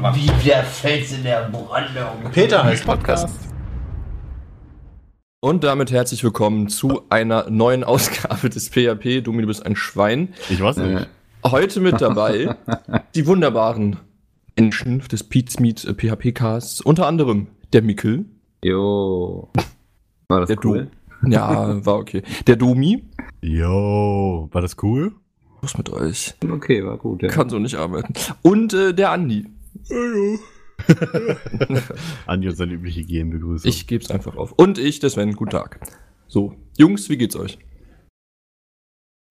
Wie der Fels in der Brandung. Peter heißt Podcast. Und damit herzlich willkommen zu einer neuen Ausgabe des PHP. Domi, du bist ein Schwein. Ich weiß nicht. Heute mit dabei die wunderbaren Menschen des Pete's Meet PHP Casts. Unter anderem der Mikkel. Jo. War das Der cool? Du. Ja, war okay. Der Domi. Yo, war das cool? Was mit euch? Okay, war gut. Ja. Kann so nicht arbeiten. Und äh, der Andi. Und seine übliche GM-Begrüßung. Ich geb's einfach auf. Und ich, der Sven. Guten Tag. So, Jungs, wie geht's euch?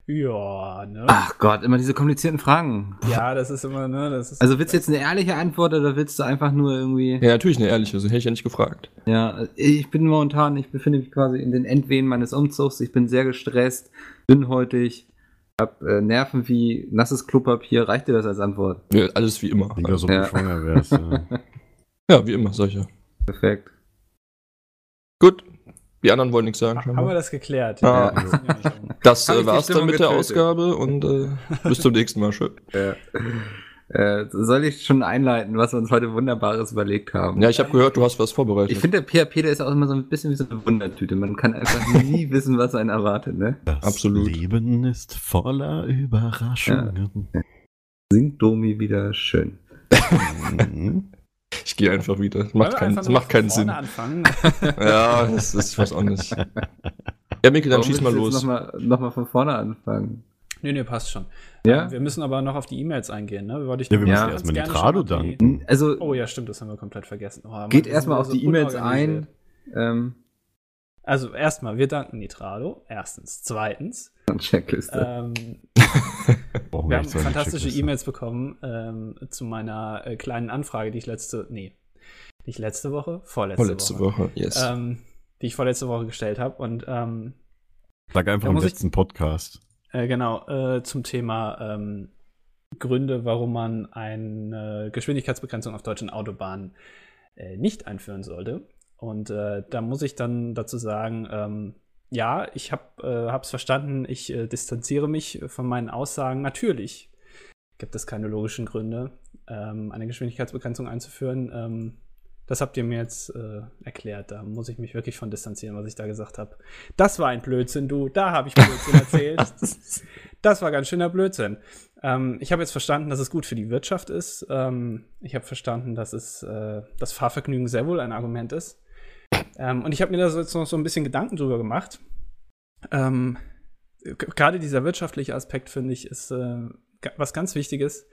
Ja, ne? Ach Gott, immer diese komplizierten Fragen. Ja, das ist immer, ne? Das ist Also willst du jetzt eine ehrliche Antwort oder willst du einfach nur irgendwie. Ja, natürlich eine ehrliche, so hätte ich ja nicht gefragt. Ja, ich bin momentan, ich befinde mich quasi in den Endwehen meines Umzugs. Ich bin sehr gestresst, dünnhäutig, hab äh, Nerven wie nasses Klopapier. Reicht dir das als Antwort? Ja, alles wie immer. Als ob Ja. du schwanger wärst. Ja. Ja, wie immer, solche. Perfekt. Gut. Die anderen wollen nichts sagen. haben wir das geklärt? Ah. Ja. Das äh, war's dann mit der getötet? Ausgabe und äh, bis zum nächsten Mal. Schön. Ja. Äh, soll ich schon einleiten, was wir uns heute Wunderbares überlegt haben? Ja, ich habe gehört, du hast was vorbereitet. Ich finde, der PHP, der ist auch immer so ein bisschen wie so eine Wundertüte. Man kann einfach nie wissen, was einen erwartet, ne? Das Absolut. Leben ist voller Überraschungen. Singt Domi wieder schön. Ich gehe einfach wieder. Das macht, einfach das macht keinen Sinn. Ja, das ist, auch nicht. Ja, Mikkel, dann Warum schieß mal los. Nochmal noch mal von vorne anfangen. nee, nee, passt schon. Ja? Ähm, Wir müssen aber noch auf die E-Mails eingehen, ne? Wollte ich Ja, wir müssen ganz erstmal Nitrado die- danken. Also, Oh ja, stimmt, das haben wir komplett vergessen. Oh, Mann, geht erstmal auf die so E-Mails ein. Ähm, Also erstmal, wir danken Nitrado. Erstens. Zweitens, Checkliste. ähm, wir haben fantastische. E-Mails bekommen ähm, zu meiner äh, kleinen Anfrage, die ich letzte, nee, nicht letzte Woche, vorletzte, Vorletzte Woche, Woche, yes. Ähm, die ich vorletzte Woche gestellt habe. Und ähm, Sag einfach im muss ich- letzten Podcast. Äh, genau, äh, zum Thema ähm, Gründe, warum man eine Geschwindigkeitsbegrenzung auf deutschen Autobahnen äh, nicht einführen sollte. Und äh, da muss ich dann dazu sagen, ähm, ja, ich habe es verstanden, ich distanziere mich von meinen Aussagen. Natürlich gibt es keine logischen Gründe, ähm, eine Geschwindigkeitsbegrenzung einzuführen. Das habt ihr mir jetzt äh, erklärt. Da muss ich mich wirklich von distanzieren, was ich da gesagt habe. Das war ein Blödsinn, du. Da habe ich Blödsinn erzählt. Das war ganz schöner Blödsinn. Ähm, ich habe jetzt verstanden, dass es gut für die Wirtschaft ist. Ähm, ich habe verstanden, dass es äh, das Fahrvergnügen sehr wohl ein Argument ist. Ähm, und ich habe mir da jetzt noch so ein bisschen Gedanken drüber gemacht. Ähm, Gerade dieser wirtschaftliche Aspekt, finde ich, ist äh, was ganz Wichtiges.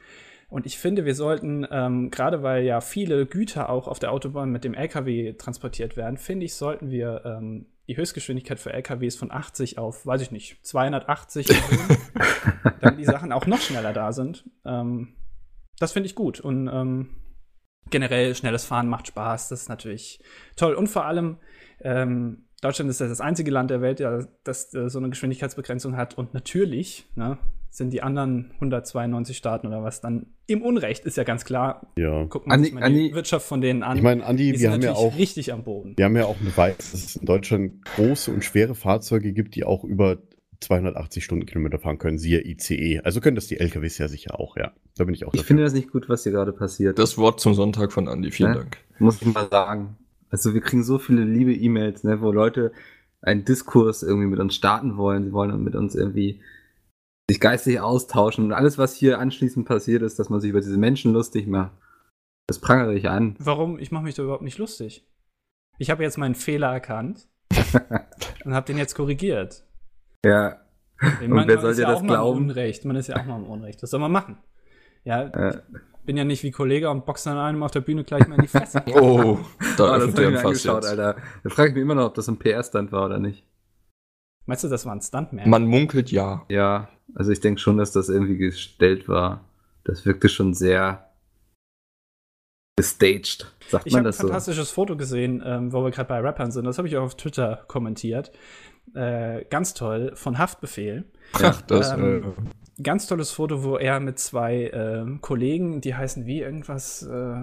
Und ich finde, wir sollten, ähm, gerade weil ja viele Güter auch auf der Autobahn mit dem LKW transportiert werden, finde ich, sollten wir ähm, die Höchstgeschwindigkeit für LKWs von 80 auf, weiß ich nicht, 280 erhöhen, damit die Sachen auch noch schneller da sind. Ähm, das finde ich gut. Und ähm, generell schnelles Fahren macht Spaß. Das ist natürlich toll. Und vor allem, ähm, Deutschland ist ja das einzige Land der Welt, ja, das äh, so eine Geschwindigkeitsbegrenzung hat. Und natürlich ne, sind die anderen 192 Staaten oder was dann im Unrecht, ist ja ganz klar. Ja. Man Andi- sich mal die Andi- Wirtschaft von denen an. Ich meine, Andi, die wir sind haben ja auch, richtig am Boden. wir haben ja auch eine Weise, dass es in Deutschland große und schwere Fahrzeuge gibt, die auch über 280 Stundenkilometer fahren können, siehe ICE. Also können das die LKWs ja sicher auch, ja. Da bin ich auch ich dafür. finde das nicht gut, was hier gerade passiert. Das Wort zum Sonntag von Andi. Vielen Ne? Dank. muss ich mal sagen. Also wir kriegen so viele liebe E-Mails, ne, wo Leute einen Diskurs irgendwie mit uns starten wollen. Sie wollen mit uns irgendwie sich geistig austauschen. Und alles, was hier anschließend passiert ist, dass man sich über diese Menschen lustig macht, das prangere ich an. Warum? Ich mache mich da überhaupt nicht lustig. Ich habe jetzt meinen Fehler erkannt und habe den jetzt korrigiert. Ja. Ich Und wer soll ist dir ja das auch mal im glauben? Unrecht. Man ist ja auch mal im Unrecht. Was soll man machen? Ja, Äh, ich bin ja nicht wie Kollege und boxe dann einem auf der Bühne gleich mal in die Fresse. Oh, da oh, das öffnet er Fass angeschaut, jetzt. Alter. Da frage ich mich immer noch, ob das ein PR-Stand war oder nicht. Meinst du, das war ein Stuntman? Man munkelt ja. Ja, also ich denke schon, dass das irgendwie gestellt war. Das wirkte schon sehr gestaged. Sagt Ich man habe ein das so? fantastisches Foto gesehen, ähm, wo wir gerade bei Rappern sind. Das habe ich auch auf Twitter kommentiert. Äh, ganz toll, von Haftbefehl. Ach, das. Ähm, äh, Ganz tolles Foto, wo er mit zwei ähm, Kollegen, die heißen wie irgendwas, äh,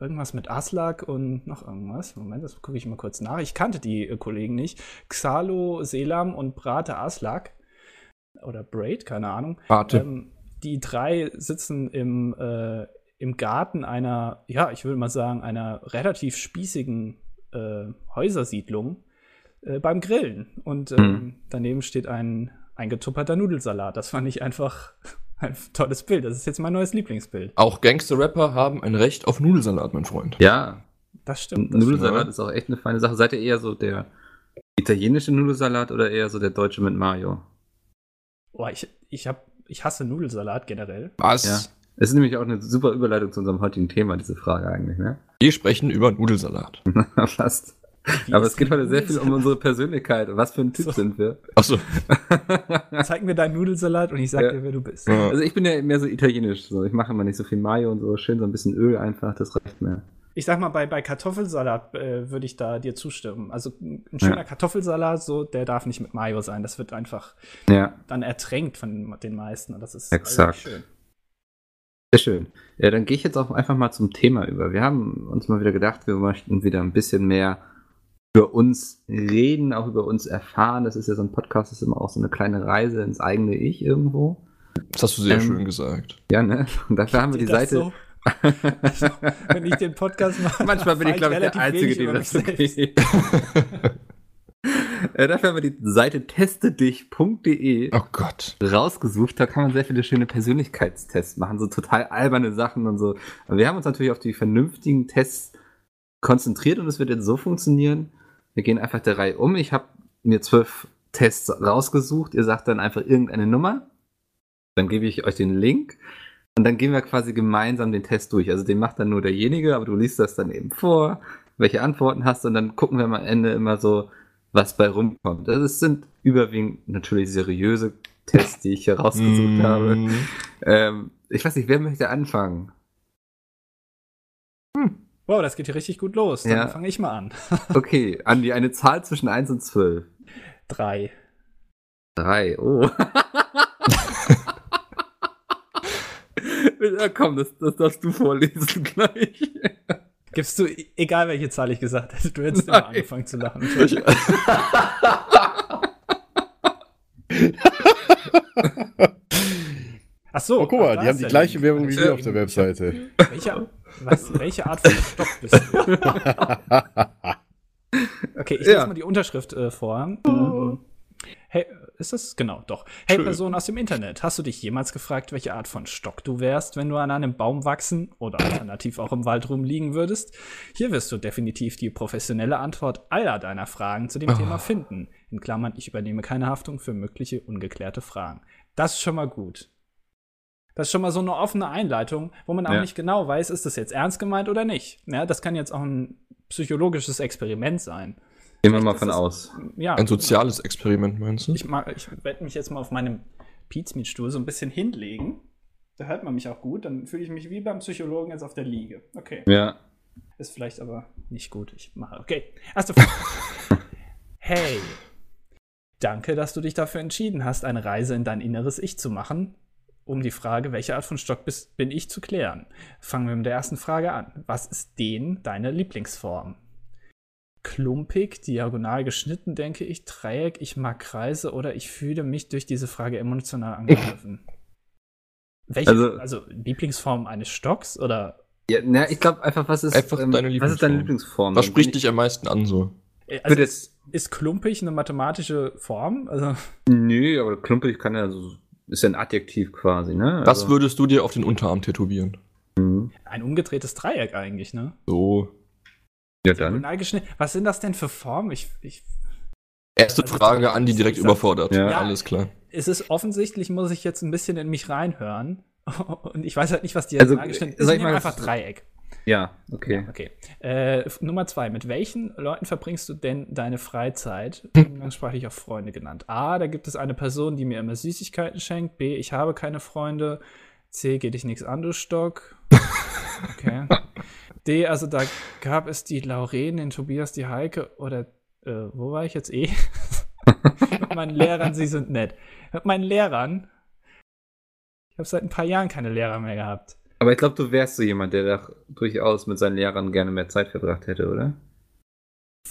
irgendwas mit Aslak und noch irgendwas. Moment, das gucke ich mal kurz nach. Ich kannte die äh, Kollegen nicht. Xalo, Selam und Brate Aslak. Oder Braid, keine Ahnung. Warte. Ähm, die drei sitzen im, äh, im Garten einer, ja, ich würde mal sagen, einer relativ spießigen äh, Häusersiedlung äh, beim Grillen. Und ähm, Hm. daneben steht ein eingetupperter Nudelsalat. Das fand ich einfach ein tolles Bild. Das ist jetzt mein neues Lieblingsbild. Auch Gangster-Rapper haben ein Recht auf Nudelsalat, mein Freund. Ja, Das stimmt. Das Nudelsalat stimmt. ist auch echt eine feine Sache. Seid ihr eher so der italienische Nudelsalat oder eher so der deutsche mit Mayo? Oh, ich, ich, hab, ich hasse Nudelsalat generell. Was? Ja. Es ist nämlich auch eine super Überleitung zu unserem heutigen Thema, diese Frage eigentlich, ne? Wir sprechen über Nudelsalat. Fast. Wie Aber es geht heute sehr viel um unsere Persönlichkeit. Was für ein Typ So. sind wir? Achso. Zeig mir deinen Nudelsalat und ich sag Ja. dir, wer du bist. Ja. Also ich bin ja mehr so italienisch. So. Ich mache immer nicht so viel Mayo und so. Schön so ein bisschen Öl einfach, das reicht mir. Ich sag mal, bei, bei Kartoffelsalat äh, würde ich da dir zustimmen. Also ein schöner Ja. Kartoffelsalat, so, der darf nicht mit Mayo sein. Das wird einfach Ja, dann ertränkt von den meisten. Und das ist Exakt. schön. sehr schön. Ja, dann gehe ich jetzt auch einfach mal zum Thema über. Wir haben uns mal wieder gedacht, wir möchten wieder ein bisschen mehr über uns reden, auch über uns erfahren. Das ist ja so ein Podcast, das ist immer auch so eine kleine Reise ins eigene Ich irgendwo. Das hast du sehr Ähm, schön gesagt. Ja, ne? Und dafür haben wir die Seite. so? Also, wenn ich den Podcast mache, Manchmal bin ich, glaube ich, der relativ Einzige, dem über das so geht. Äh, Dafür haben wir die Seite testedich.de Oh Gott. rausgesucht. Da kann man sehr viele schöne Persönlichkeitstests machen, so total alberne Sachen und so. Aber wir haben uns natürlich auf die vernünftigen Tests konzentriert und es wird jetzt so funktionieren. Wir gehen einfach der Reihe um. Ich habe mir zwölf Tests rausgesucht. Ihr sagt dann einfach irgendeine Nummer. Dann gebe ich euch den Link. Und dann gehen wir quasi gemeinsam den Test durch. Also den macht dann nur derjenige, aber du liest das dann eben vor, welche Antworten hast und dann gucken wir am Ende immer so, was bei rumkommt. Also es sind überwiegend natürlich seriöse Tests, die ich hier rausgesucht habe. Mm. Ähm, ich weiß nicht, wer möchte anfangen? Wow, das geht hier richtig gut los. Dann Ja. fange ich mal an. Okay, Andi, eine Zahl zwischen 1 und 12. Drei. Drei, oh. ja, komm, das, das darfst du vorlesen gleich. Gibst du, egal welche Zahl ich gesagt hätte, du hättest immer Nein. angefangen zu lachen. Ach so. Oh, guck mal, die haben die gleiche Link. Werbung wie wir auf der Webseite. Welche, was, welche Art von Stock bist du? Okay, ich Ja. lese mal die Unterschrift äh, vor. Ähm, Hey, ist das? Genau, doch. Hey, Schön. Person aus dem Internet, hast du dich jemals gefragt, welche Art von Stock du wärst, wenn du an einem Baum wachsen oder alternativ auch im Wald rumliegen würdest? Hier wirst du definitiv die professionelle Antwort aller deiner Fragen zu dem Oh. Thema finden. In Klammern, ich übernehme keine Haftung für mögliche ungeklärte Fragen. Das ist schon mal gut. Das ist schon mal so eine offene Einleitung, wo man auch Ja. nicht genau weiß, ist das jetzt ernst gemeint oder nicht. Ja, das kann jetzt auch ein psychologisches Experiment sein. Gehen wir mal von aus. Ja, Ein soziales Experiment, meinst du? Ich, mag, ich werde mich jetzt mal auf meinem Pizmeet-Stuhl so ein bisschen hinlegen. Da hört man mich auch gut. Dann fühle ich mich wie beim Psychologen jetzt auf der Liege. Okay. Ja. Ist vielleicht aber nicht gut. Ich mache. Okay. Erste Frage. hey. Danke, dass du dich dafür entschieden hast, eine Reise in dein inneres Ich zu machen, um die Frage, welche Art von Stock bist, bin ich, zu klären. Fangen wir mit der ersten Frage an. Was ist den deine Lieblingsform? Klumpig, diagonal geschnitten, denke ich, Dreieck, ich mag Kreise oder ich fühle mich durch diese Frage emotional angegriffen. Welche, also, Also- Lieblingsform eines Stocks oder ja na, ich glaube einfach, was ist, ähm, Einfach deine was ist deine Lieblingsform. Was spricht dich am meisten an so? Äh, Also ist, ist klumpig eine mathematische Form? Also, nö, aber klumpig kann ja so, ist ja ein Adjektiv quasi, ne? Was Also- würdest du dir auf den Unterarm tätowieren? Mhm. ein umgedrehtes Dreieck eigentlich, ne? So. Ja, dann. Was sind das denn für Formen? Ich, ich, Erste Also, Frage an die direkt überfordert. Ja. Ja, alles klar. es ist offensichtlich, muss ich jetzt ein bisschen in mich reinhören. Und ich weiß halt nicht, was Also, diagonal geschnitten ist. sag Ich mal, einfach Dreieck. Ja, okay. Okay. Äh, Nummer zwei. Mit welchen Leuten verbringst du denn deine Freizeit? Umgangssprachlich auch Freunde genannt. A, da gibt es eine Person, die mir immer Süßigkeiten schenkt. B, ich habe keine Freunde. C, geht dich nichts an, du Stock. Okay. D, also da gab es die Lauren, den Tobias, die Heike oder äh, wo war ich jetzt eh? Mit meinen Lehrern, sie sind nett. Mit meinen Lehrern. Ich habe seit ein paar Jahren keine Lehrer mehr gehabt. Aber ich glaube, du wärst so jemand, der doch durchaus mit seinen Lehrern gerne mehr Zeit verbracht hätte, oder?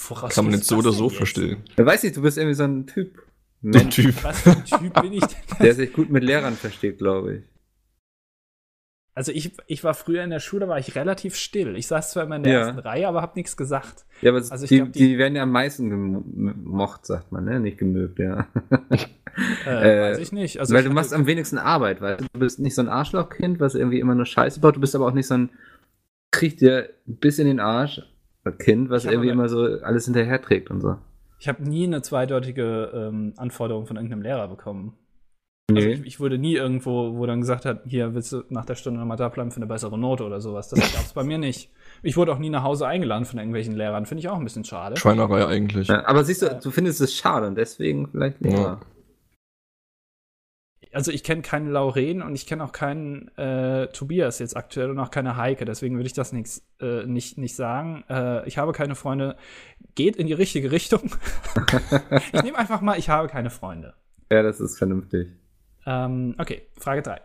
Woraus Kann man jetzt so oder so jetzt? verstehen. Ich weiß nicht, du bist irgendwie so ein Typ. Mensch, Typ. Was für ein Typ bin ich denn? der sich gut mit Lehrern versteht, glaube ich. Also ich, ich war früher in der Schule, war ich relativ still. Ich saß zwar immer in der Ja. ersten Reihe, aber habe nichts gesagt. Ja, aber Also die, glaub, die, die- werden ja am meisten gemocht, sagt man, ne? Nicht gemögt, ja. Äh, Äh, weiß ich nicht. Also Weil ich du machst am wenigsten Arbeit, weil du bist nicht so ein Arschlochkind, was irgendwie immer nur Scheiße baut. Du bist aber auch nicht so ein kriegt dir bis in den Arsch Kind, was irgendwie immer so alles hinterher trägt und so. Ich habe nie eine zweideutige ähm, Anforderung von irgendeinem Lehrer bekommen. Also Nee. ich, ich wurde nie irgendwo, wo dann gesagt hat, hier willst du nach der Stunde nochmal da bleiben für eine bessere Note oder sowas. Das gab es bei mir nicht. Ich wurde auch nie nach Hause eingeladen von irgendwelchen Lehrern. Finde ich auch ein bisschen schade. Schweinerei eigentlich. Ja, aber siehst du, Ja. du findest es schade und deswegen vielleicht Lehrer. Also ich kenne keinen Lauren und ich kenne auch keinen äh, Tobias jetzt aktuell und auch keine Heike. Deswegen würde ich das nix, äh, nicht, nicht sagen. Äh, ich habe keine Freunde. Geht in die richtige Richtung. ich nehme einfach mal, ich habe keine Freunde. Ja, das ist vernünftig. Ähm, okay, Frage 3.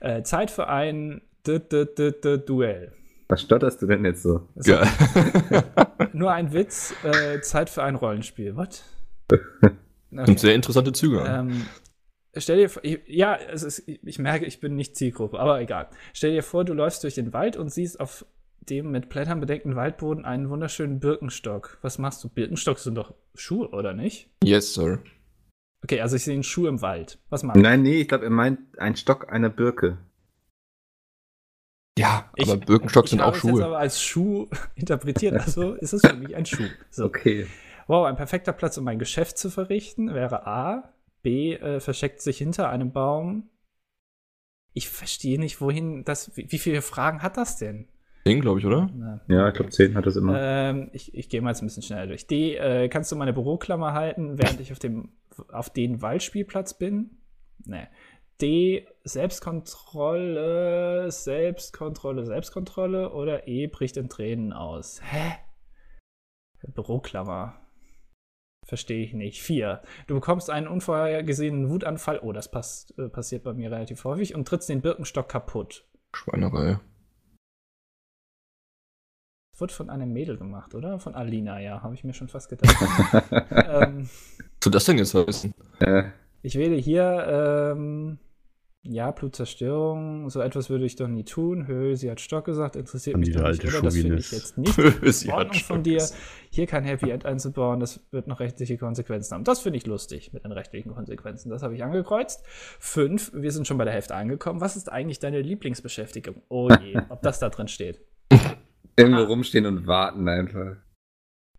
Äh, Zeit für ein D -D -D -D Duell. Was stotterst du denn jetzt so? Geil. Nur ein Witz, äh, Zeit für ein Rollenspiel. What? Und sehr interessante Züge. an. Ähm, stell dir vor, ich, ja, es ist, ich merke, ich bin nicht Zielgruppe, aber egal. Stell dir vor, du läufst durch den Wald und siehst auf dem mit Blättern bedeckten Waldboden einen wunderschönen Birkenstock. Was machst du? Birkenstocks sind doch Schuhe, oder nicht? Yes, sir. Okay, also ich sehe einen Schuh im Wald. Was machst du? Nein, nee, ich glaube, er meint ein Stock einer Birke. Ja, Ich- aber Birkenstocks ich sind habe auch es jetzt Schuhe. aber als Schuh interpretiert, also ist es für mich ein Schuh. So. Okay. Wow, ein perfekter Platz, um ein Geschäft zu verrichten, wäre A. B. Äh, versteckt sich hinter einem Baum. Ich verstehe nicht, wohin das. Wie, wie viele Fragen hat das denn? Den, glaube ich, oder? Na, Ja, ich glaube, 10 hat das immer. ähm, ich ich gehe mal jetzt ein bisschen schneller durch. D. Äh, kannst du meine Büroklammer halten, während ich auf dem auf den Waldspielplatz bin? Nee. D. Selbstkontrolle, Selbstkontrolle, Selbstkontrolle oder E. bricht in Tränen aus. Hä? Büroklammer. Verstehe ich nicht. Vier. Du bekommst einen unvorhergesehenen Wutanfall. Oh, das passt, äh, passiert bei mir relativ häufig und trittst den Birkenstock kaputt. Schweinerei. Das wird von einem Mädel gemacht, oder? Von Alina, ja, habe ich mir schon fast gedacht. ähm, Soll das denn jetzt heißen? äh, ich wähle hier, ähm, ja, Blutzerstörung, so etwas würde ich doch nie tun. Hö, sie hat Stock gesagt, interessiert An mich doch nicht, alte oder? Das finde ich jetzt nicht Sie in hat Ordnung von dir. Hier kein Happy End einzubauen, das wird noch rechtliche Konsequenzen haben. Das finde ich lustig mit den rechtlichen Konsequenzen. Das habe ich angekreuzt. Fünf, wir sind schon bei der Hälfte angekommen. Was ist eigentlich deine Lieblingsbeschäftigung? Oh je, ob das da drin steht. irgendwo rumstehen und warten einfach.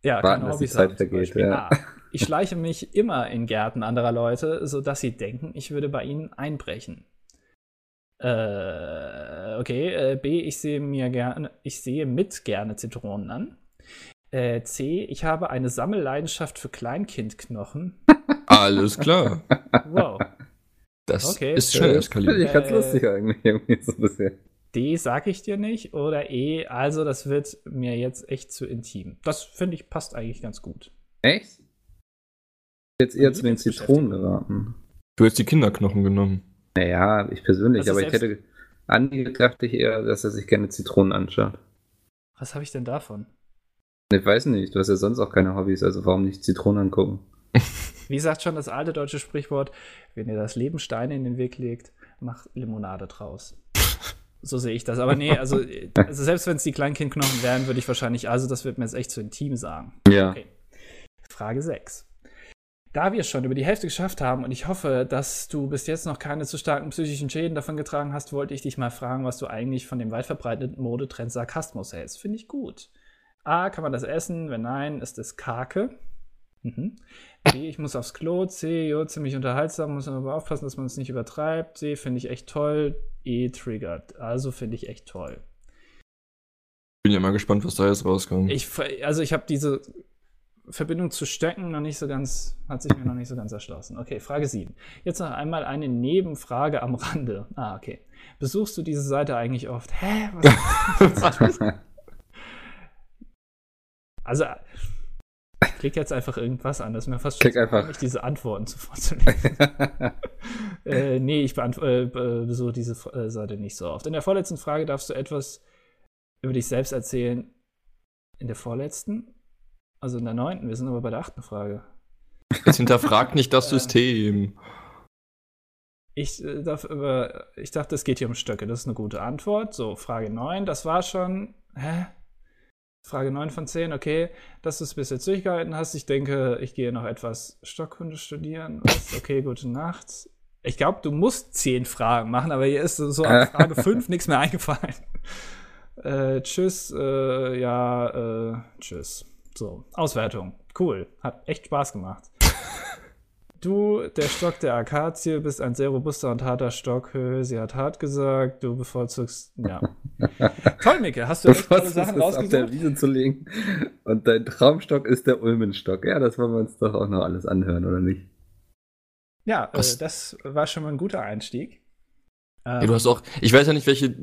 Ja, Warten, dass die Hobbys Zeit vergeht, ja. A. Ich schleiche mich immer in Gärten anderer Leute, sodass sie denken, ich würde bei ihnen einbrechen. Äh, okay. Äh, B. Ich sehe mir gerne, ich sehe mit gerne Zitronen an. Äh, C. Ich habe eine Sammelleidenschaft für Kleinkindknochen. Alles klar. Wow. Das Okay. ist Das finde eskaliert. ich ganz Äh, lustig eigentlich irgendwie so bisschen. D. Sag ich dir nicht. Oder E. Also, das wird mir jetzt echt zu intim. Das finde ich passt eigentlich ganz gut. Echt? Jetzt eher Meine zu den Zitronen geraten. Du hättest die Kinderknochen genommen. Naja, ich persönlich, aber ich hätte Andi gedacht ich eher, dass er sich gerne Zitronen anschaut. Was habe ich denn davon? Ich weiß nicht, du hast ja sonst auch keine Hobbys, also warum nicht Zitronen angucken? Wie sagt schon das alte deutsche Sprichwort, wenn ihr das Leben Steine in den Weg legt, mach Limonade draus. So sehe ich das. Aber nee, also, also selbst wenn es die Kleinkindknochen wären, würde ich wahrscheinlich, also das wird mir jetzt echt zu intim sagen. Ja. Okay. Frage 6. Da wir schon über die Hälfte geschafft haben und ich hoffe, dass du bis jetzt noch keine zu starken psychischen Schäden davon getragen hast, wollte ich dich mal fragen, was du eigentlich von dem weit verbreiteten Modetrend Sarkasmus hältst. Finde ich gut. A, kann man das essen? Wenn nein, ist es Kake. Mhm. B, ich muss aufs Klo. C, jo, ziemlich unterhaltsam, muss man aber aufpassen, dass man es nicht übertreibt. D, finde ich echt toll. E, triggert. Also finde ich echt toll. Bin ja mal gespannt, was da jetzt rauskommt. Ich, also ich habe diese Verbindung zu Stöcken noch nicht so ganz, hat sich mir noch nicht so ganz erschlossen. Okay, Frage 7. Jetzt noch einmal eine Nebenfrage am Rande. Ah, okay. Besuchst du diese Seite eigentlich oft? Hä? Was? also, klick jetzt einfach irgendwas an. Das ist mir fast schon einfach. peinlich, diese Antworten zu vorzulesen. äh, nee, ich äh, be- besuche diese äh, Seite nicht so oft. In der vorletzten Frage darfst du etwas über dich selbst erzählen. In der vorletzten? Also in der neunten. Wir sind aber bei der achten Frage. Jetzt hinterfragt nicht das Äh. System. Ich, äh, darf über, ich dachte, es geht hier um Stöcke. Das ist eine gute Antwort. So, Frage 9, das war schon. Hä? Frage 9 von 10, okay, dass du es bis jetzt durchgehalten hast. Ich denke, ich gehe noch etwas Stockkunde studieren. Was? Okay, gute Nacht. Ich glaube, du musst 10 Fragen machen, aber hier ist so an Frage 5 nichts mehr eingefallen. Äh, tschüss, äh, ja, äh, tschüss. So, Auswertung. Cool. Hat echt Spaß gemacht. Du, der Stock der Akazie, bist ein sehr robuster und harter Stock. Sie hat hart gesagt. Du bevorzugst. Ja. Toll, Micke. Hast du echt tolle Sachen es auf der rausgesucht? Wiese zu legen. Und dein Traumstock ist der Ulmenstock. Ja, das wollen wir uns doch auch noch alles anhören, oder nicht? Ja, äh, das war schon mal ein guter Einstieg. Ähm, Ja, du hast auch, ich weiß ja nicht, welche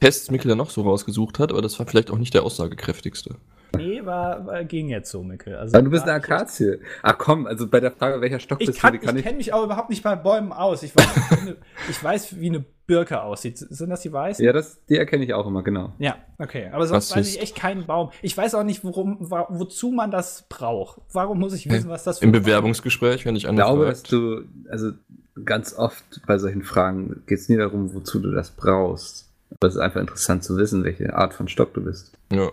Tests Mikkel da noch so rausgesucht hat, aber das war vielleicht auch nicht der aussagekräftigste. Nee, war, war, ging jetzt so, Micke. Also, Aber du bist eine Akazie. Ach komm, also bei der Frage, welcher Stock Ich, bist kann, du, die kann ich ich. kenne mich auch überhaupt nicht bei Bäumen aus. Ich weiß, wie eine, ich weiß, wie eine Birke aussieht. Sind das die weißen? Ja, das, die erkenne ich auch immer, genau. Ja, okay. Aber sonst Was weiß ich echt keinen Baum. Ich weiß auch nicht, worum, wozu man das braucht. Warum muss ich wissen, was das für Im Bewerbungsgespräch, wenn ich Ich glaube, dass angefragt. du, also ganz oft bei solchen Fragen geht es nie darum, wozu du das brauchst. Aber es ist einfach interessant zu wissen, welche Art von Stock du bist. Ja.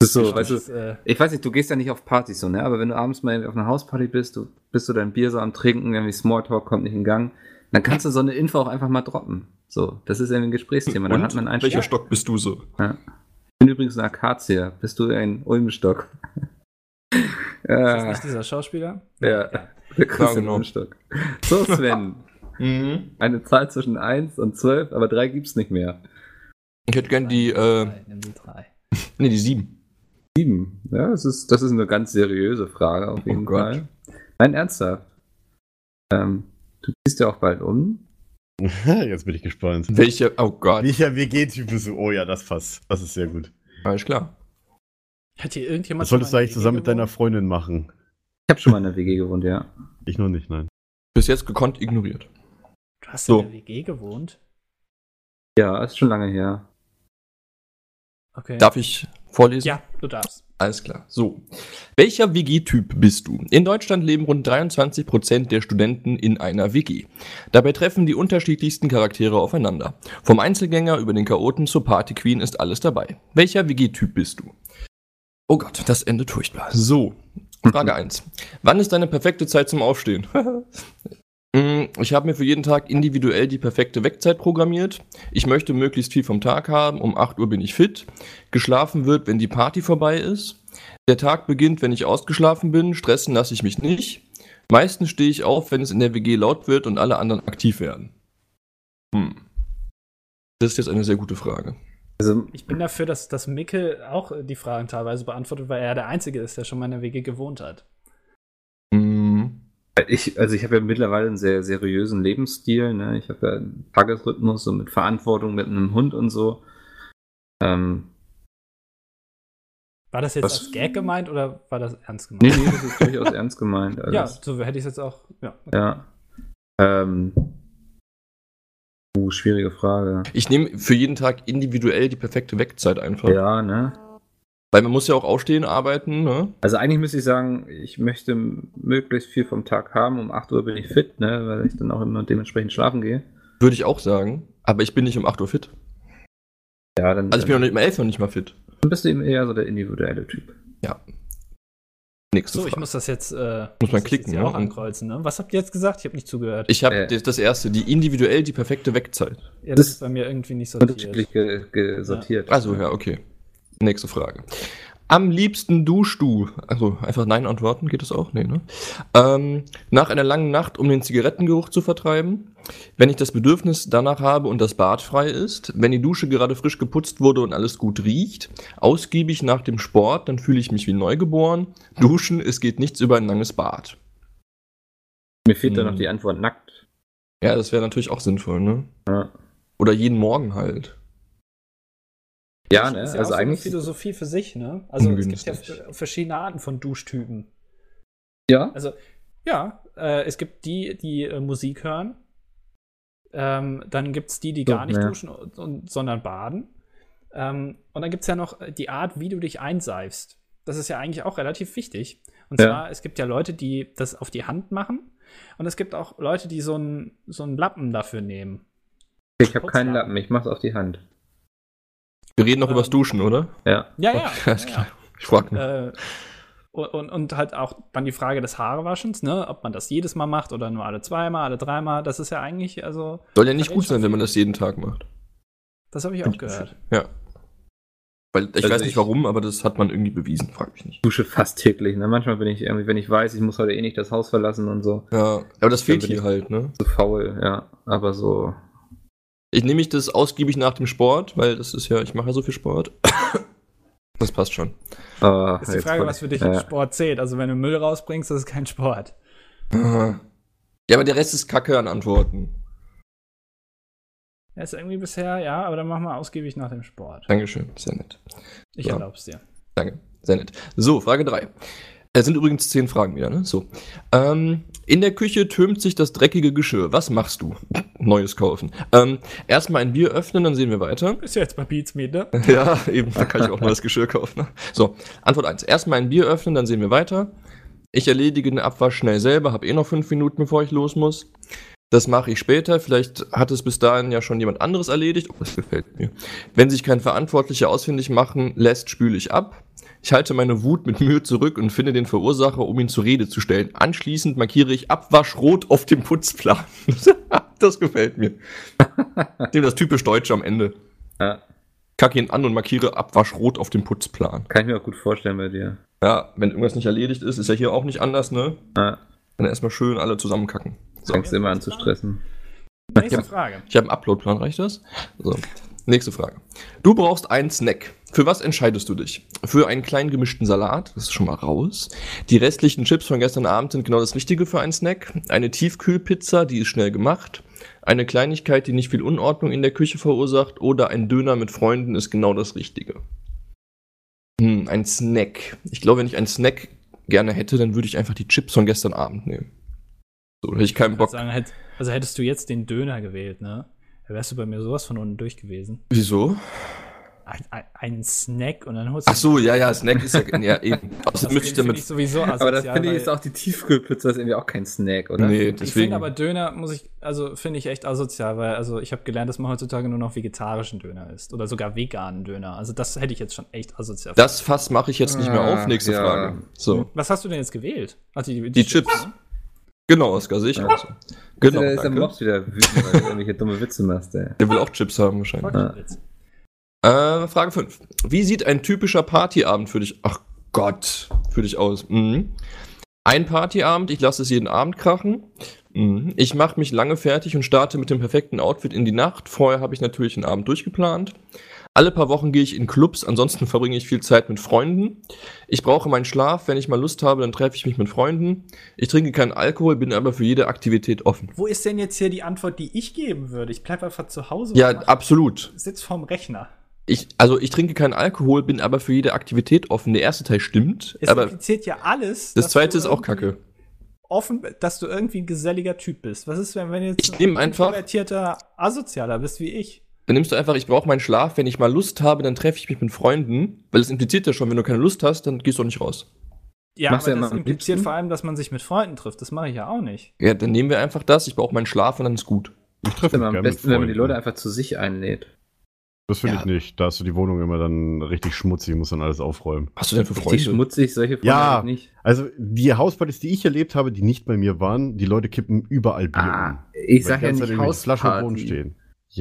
Das ist so, weißt du, äh, ich weiß nicht, du gehst ja nicht auf Partys so, ne? Aber wenn du abends mal auf einer Hausparty bist, du bist du dein Bier so am Trinken, irgendwie Smalltalk kommt nicht in Gang, dann kannst du so eine Info auch einfach mal droppen. So, das ist irgendwie ein Gesprächsthema. Dann Und hat man einen welcher Ja. Stock bist du so? Ja. Ich bin übrigens eine Akazie. Bist du ein Ulmenstock? ist das ja, nicht dieser Schauspieler? ja, der Christian genau. Ulmenstock. So, Sven. Mhm. Eine Zahl zwischen 1 und 12, aber 3 gibt's nicht mehr. Ich hätte gern die, äh, Nimm die drei. nee, die sieben. 7. Ja, das ist, das ist eine ganz seriöse Frage auf jeden Oh Gott. Fall. Nein, ernsthaft. Ähm, du ziehst ja auch bald um. Jetzt bin ich gespannt. Welcher, oh Gott, Welcher WG-Typ bist du? Oh ja, das passt. Das ist sehr gut. alles klar. Hat hier irgendjemand. Das solltest du eigentlich zusammen in mit deiner gewohnt? Freundin machen. Ich habe schon mal in der WG gewohnt, ja. Ich noch nicht, nein. Bis jetzt gekonnt ignoriert. Du hast So. in der WG gewohnt? Ja, ist schon lange her. Okay. Darf ich vorlesen? Ja, du darfst. Alles klar. So. Welcher WG-Typ bist du? In Deutschland leben rund 23% der Studenten in einer WG. Dabei treffen die unterschiedlichsten Charaktere aufeinander. Vom Einzelgänger über den Chaoten zur Partyqueen ist alles dabei. Welcher WG-Typ bist du? Oh Gott, das endet furchtbar. So. Frage 1. Wann ist deine perfekte Zeit zum Aufstehen? Mm, Ich habe mir für jeden Tag individuell die perfekte Wegzeit programmiert. Ich möchte möglichst viel vom Tag haben. Um 8 Uhr bin ich fit. Geschlafen wird, wenn die Party vorbei ist. Der Tag beginnt, wenn ich ausgeschlafen bin. Stressen lasse ich mich nicht. Meistens stehe ich auf, wenn es in der WG laut wird und alle anderen aktiv werden. Hm. Das ist jetzt eine sehr gute Frage. Also, Ich bin dafür, dass, dass Micke auch die Fragen teilweise beantwortet, weil er der Einzige ist, der schon mal in der WG gewohnt hat. Ich, also ich habe ja mittlerweile einen sehr seriösen Lebensstil. Ne? Ich habe ja einen Tagesrhythmus so mit Verantwortung mit einem Hund und so. Ähm, War das jetzt Was- als Gag gemeint oder war das ernst nee, gemeint? nee, das ist durchaus ernst gemeint. ja, Alles. so hätte ich es jetzt auch. Ja. Ja. Ähm. Uh, schwierige Frage. Ich nehme für jeden Tag individuell die perfekte Wegzeit einfach. Ja, ne? Weil man muss ja auch aufstehen, arbeiten, ne? Also eigentlich müsste ich sagen, ich möchte möglichst viel vom Tag haben. Um 8 Uhr bin ich fit, ne? Weil ich dann auch immer dementsprechend schlafen gehe. Würde ich auch sagen. Aber ich bin nicht um 8 Uhr fit. Ja, dann, Also ich bin noch nicht um 11 Uhr nicht mal fit. dann bist du eben eher so der individuelle Typ. Nächste So, ich Frage. muss das jetzt, äh, Muss man klicken, jetzt hier ne? auch ankreuzen. Ne? Was habt ihr jetzt gesagt? Ich habe nicht zugehört. Ich habe Äh. das erste, die individuell die perfekte Wegzeit. ja, das das- ist bei mir irgendwie nicht sortiert. Unterschiedlich ge ge sortiert. Also ja, okay. Nächste Frage. Am liebsten duschst du, also einfach Nein antworten, geht das auch? Nee, ne? Ähm, nach einer langen Nacht, um den Zigarettengeruch zu vertreiben. Wenn ich das Bedürfnis danach habe und das Bad frei ist. Wenn die Dusche gerade frisch geputzt wurde und alles gut riecht. Ausgiebig nach dem Sport, dann fühle ich mich wie neugeboren. Duschen, es geht nichts über ein langes Bad. Mir fehlt da Hm. noch die Antwort nackt. Ja, das wäre natürlich auch sinnvoll, ne? Ja, Oder jeden Morgen halt. Ja ne? Ist ja Also auch so eine eigentlich. Philosophie für sich, ne? Also es gibt ja verschiedene Arten von Duschtypen. Ja. Also, ja, äh, es gibt die, die äh, Musik hören. Ähm, dann gibt es die, die So, gar nicht ja. duschen, und, und, sondern baden. Ähm, und dann gibt es ja noch die Art, wie du dich einseifst. Das ist ja eigentlich auch relativ wichtig. Und Ja. zwar, es gibt ja Leute, die das auf die Hand machen Und es gibt auch Leute, die so einen so einen Lappen dafür nehmen. Ich habe keinen. Lappen, ich mach's auf die Hand. Wir reden noch übers Duschen, oder? Ja. Ja, ja. Alles ja, klar. Ich frag mich. ja. Äh, und, und, und halt auch dann die Frage des Haarewaschens, ne? Ob man das jedes Mal macht oder nur alle zweimal, alle dreimal. Das ist ja eigentlich, also, Soll ja nicht gut sein, wenn man das jeden Tag macht. das habe ich auch gehört. Ja. Weil ich Also weiß nicht ich- warum, aber das hat man irgendwie bewiesen, frag mich nicht. Dusche fast täglich. Ne? Manchmal bin ich irgendwie, wenn ich weiß, ich muss heute eh nicht das Haus verlassen und so, Ja, aber das fehlt hier halt, ne? zu faul, ja. Aber so. Ich nehme mich das ausgiebig nach dem Sport, weil das ist ja, ich mache ja so viel Sport. Das passt schon. ah, Ist die Frage, was für dich ja. Sport zählt. Also, wenn du Müll rausbringst, das ist kein Sport. Ja, aber der Rest ist Kacke an Antworten. Ja, ist irgendwie bisher, ja, aber dann machen wir ausgiebig nach dem Sport. Dankeschön, sehr nett. Ich Ja. erlaub's dir. Danke, sehr nett. So, Frage 3. Es sind übrigens zehn Fragen wieder, ne? So. Ähm, in der Küche türmt sich das dreckige Geschirr. Was machst du? Neues kaufen. Ähm, erstmal ein Bier öffnen, dann sehen wir weiter. Ist ja jetzt bei Beats Meet, ne? Ja, eben, da kann ich auch neues Geschirr kaufen. Ne? So, Antwort 1. Erstmal ein Bier öffnen, dann sehen wir weiter. Ich erledige den Abwasch schnell selber, habe eh noch fünf Minuten, bevor ich los muss. Das mache ich später. Vielleicht hat es bis dahin ja schon jemand anderes erledigt. Oh, das gefällt mir. Wenn sich kein Verantwortlicher ausfindig machen lässt, spüle ich ab. Ich halte meine Wut mit Mühe zurück und finde den Verursacher, um ihn zur Rede zu stellen. Anschließend markiere ich Abwasch rot auf dem Putzplan. das gefällt mir. Dem das typisch Deutsche am Ende. Ja, Kacke ihn an und markiere Abwasch rot auf dem Putzplan. kann ich mir auch gut vorstellen bei dir. Ja, wenn irgendwas nicht erledigt ist, ist ja hier auch nicht anders, ne? Ja, Dann erstmal schön alle zusammenkacken. So. fängst immer an zu stressen. Nächste. Frage. Ich habe einen Uploadplan, reicht das? So. Nächste Frage. Du brauchst einen Snack. Für was entscheidest du dich? Für einen kleinen gemischten Salat, das ist schon mal raus. Die restlichen Chips von gestern Abend sind genau das Richtige für einen Snack. Eine Tiefkühlpizza, die ist schnell gemacht. Eine Kleinigkeit, die nicht viel Unordnung in der Küche verursacht. Oder ein Döner mit Freunden ist genau das Richtige. Hm, ein Snack. Ich glaube, wenn ich einen Snack gerne hätte, dann würde ich einfach die Chips von gestern Abend nehmen. So, da hätte ich keinen Bock. sagen, also hättest du jetzt den Döner gewählt, ne? Da wärst du bei mir sowas von unten durch gewesen. Wieso? Ein, ein, ein Snack und dann holst du. Ach so, ja, ja, Snack ist ja, ja eben. das Außerdem müsste ich damit. ich sowieso Aber das asozial, finde ich ist auch die Tiefkühlpizza ist irgendwie auch kein Snack, oder? Nee, Ich deswegen. finde aber Döner muss ich, also finde ich echt asozial, weil also ich habe gelernt, dass man heutzutage nur noch vegetarischen Döner isst oder sogar veganen Döner. Also das hätte ich jetzt schon echt asozial. das Fass mache ich jetzt nicht mehr auf. Ah, Nächste ja. Frage. So. Was hast du denn jetzt gewählt? Ach, die, Die Chips. ne? Genau, Oskar, sehe ich Ja. auch so. Genau, da ist der danke. Mops wieder wütend, weil du irgendwelche dumme Witze machst, ey. Der will auch Chips haben wahrscheinlich. Witz. Äh, Frage 5. Wie sieht ein typischer Partyabend für dich, ach Gott, für dich aus? Mhm. Ein Partyabend, ich lasse es jeden Abend krachen. Mhm. Ich mache mich lange fertig und starte mit dem perfekten Outfit in die Nacht. Vorher habe ich natürlich den Abend durchgeplant. Alle paar Wochen gehe ich in Clubs, ansonsten verbringe ich viel Zeit mit Freunden. Ich brauche meinen Schlaf, wenn ich mal Lust habe, dann treffe ich mich mit Freunden. Ich trinke keinen Alkohol, bin aber für jede Aktivität offen. Wo ist denn jetzt hier die Antwort, die ich geben würde? Ich bleibe einfach zu Hause Ja, absolut. sitz vorm Rechner. Ich, also ich trinke keinen Alkohol, bin aber für jede Aktivität offen. Der erste Teil stimmt, Es aber impliziert ja alles. das zweite ist auch kacke. Offen, dass du irgendwie ein geselliger Typ bist. Was ist, wenn, wenn du jetzt Ich nehm einfach- introvertierter Asozialer bist wie ich? Dann nimmst du einfach, ich brauche meinen Schlaf, wenn ich mal Lust habe, dann treffe ich mich mit Freunden, weil es impliziert ja schon, wenn du keine Lust hast, dann gehst du auch nicht raus. Ja, Machst aber ja das impliziert liebsten? vor allem, dass man sich mit Freunden trifft. Das mache ich ja auch nicht. Ja, dann nehmen wir einfach das, ich brauche meinen Schlaf und dann ist gut. Ich Das treffe immer am besten, wenn man die. Leute einfach zu sich einlädt. Das finde Ja. ich nicht. Da hast du die Wohnung immer dann richtig schmutzig, muss dann alles aufräumen. Hast du denn für Richtig Freunde? schmutzig, solche Freunde Ja. nicht. Also die Hauspartys, die ich erlebt habe, die nicht bei mir waren, die Leute kippen überall Bier Ah, um. ich Weil sag die ja nicht irgendwelche Flaschen am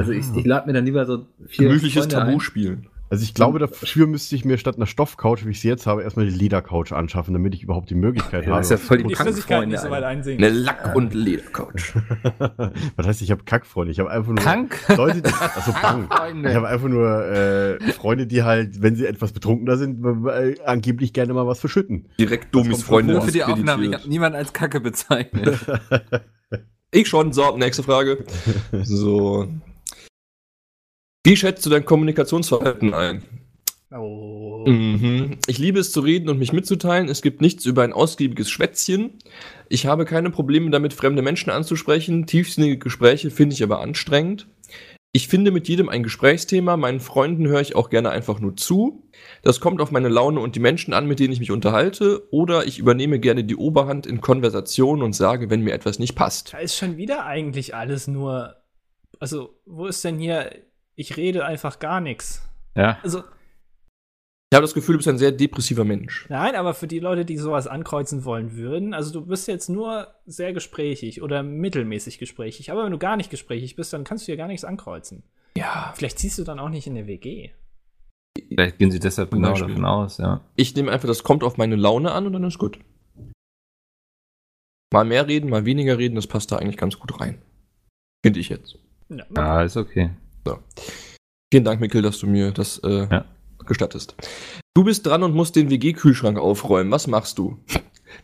Stehen. Also ich, ich lade mir dann lieber so vier Gemütliches Tabu spielen. Also ich glaube, dafür müsste ich mir statt einer Stoffcouch, wie ich sie jetzt habe, erstmal die Ledercouch anschaffen, damit ich überhaupt die Möglichkeit Ja, habe. das ist ja voll die Die Flüssigkeit Kackfreunde. nicht so weit. Eine Lack- und Ledercouch. Was heißt, ich habe Kackfreunde? Ich habe einfach nur Krank? Leute, die, also. Kackfreunde. Ich habe einfach nur äh, Freunde, die halt, wenn sie etwas betrunkener sind, äh, angeblich gerne mal was verschütten. Direkt Domis kommt Freunde. Nur für die Aufnahme, ich habe niemand als Kacke bezeichnet. Ich schon, so, nächste Frage. So. Wie schätzt du dein Kommunikationsverhalten ein? Oh. Mhm. Ich liebe es zu reden und mich mitzuteilen. Es gibt nichts über ein ausgiebiges Schwätzchen. Ich habe keine Probleme damit, fremde Menschen anzusprechen. Tiefsinnige Gespräche finde ich aber anstrengend. Ich finde mit jedem ein Gesprächsthema. Meinen Freunden höre ich auch gerne einfach nur zu. Das kommt auf meine Laune und die Menschen an, mit denen ich mich unterhalte. Oder ich übernehme gerne die Oberhand in Konversationen und sage, wenn mir etwas nicht passt. Da ist schon wieder eigentlich alles nur. Also, wo ist denn hier. Ich rede einfach gar nichts. Ja. Also, Ich habe das Gefühl, du bist ein sehr depressiver Mensch. nein, aber für die Leute, die sowas ankreuzen wollen würden, also du bist jetzt nur sehr gesprächig oder mittelmäßig gesprächig. Aber wenn du gar nicht gesprächig bist, dann kannst du hier gar nichts ankreuzen. Ja. Vielleicht ziehst du dann auch nicht in der WG. Vielleicht gehen sie deshalb genau Beispiel. davon aus, ja. Ich nehme einfach, das kommt auf meine Laune an und dann ist gut. Mal mehr reden, mal weniger reden, das passt da eigentlich ganz gut rein. Finde ich jetzt. Ja, Ja, ist okay. Vielen Dank, Mikkel, dass du mir das äh, Ja. gestattest. Du bist dran und musst den WG-Kühlschrank aufräumen. Was machst du?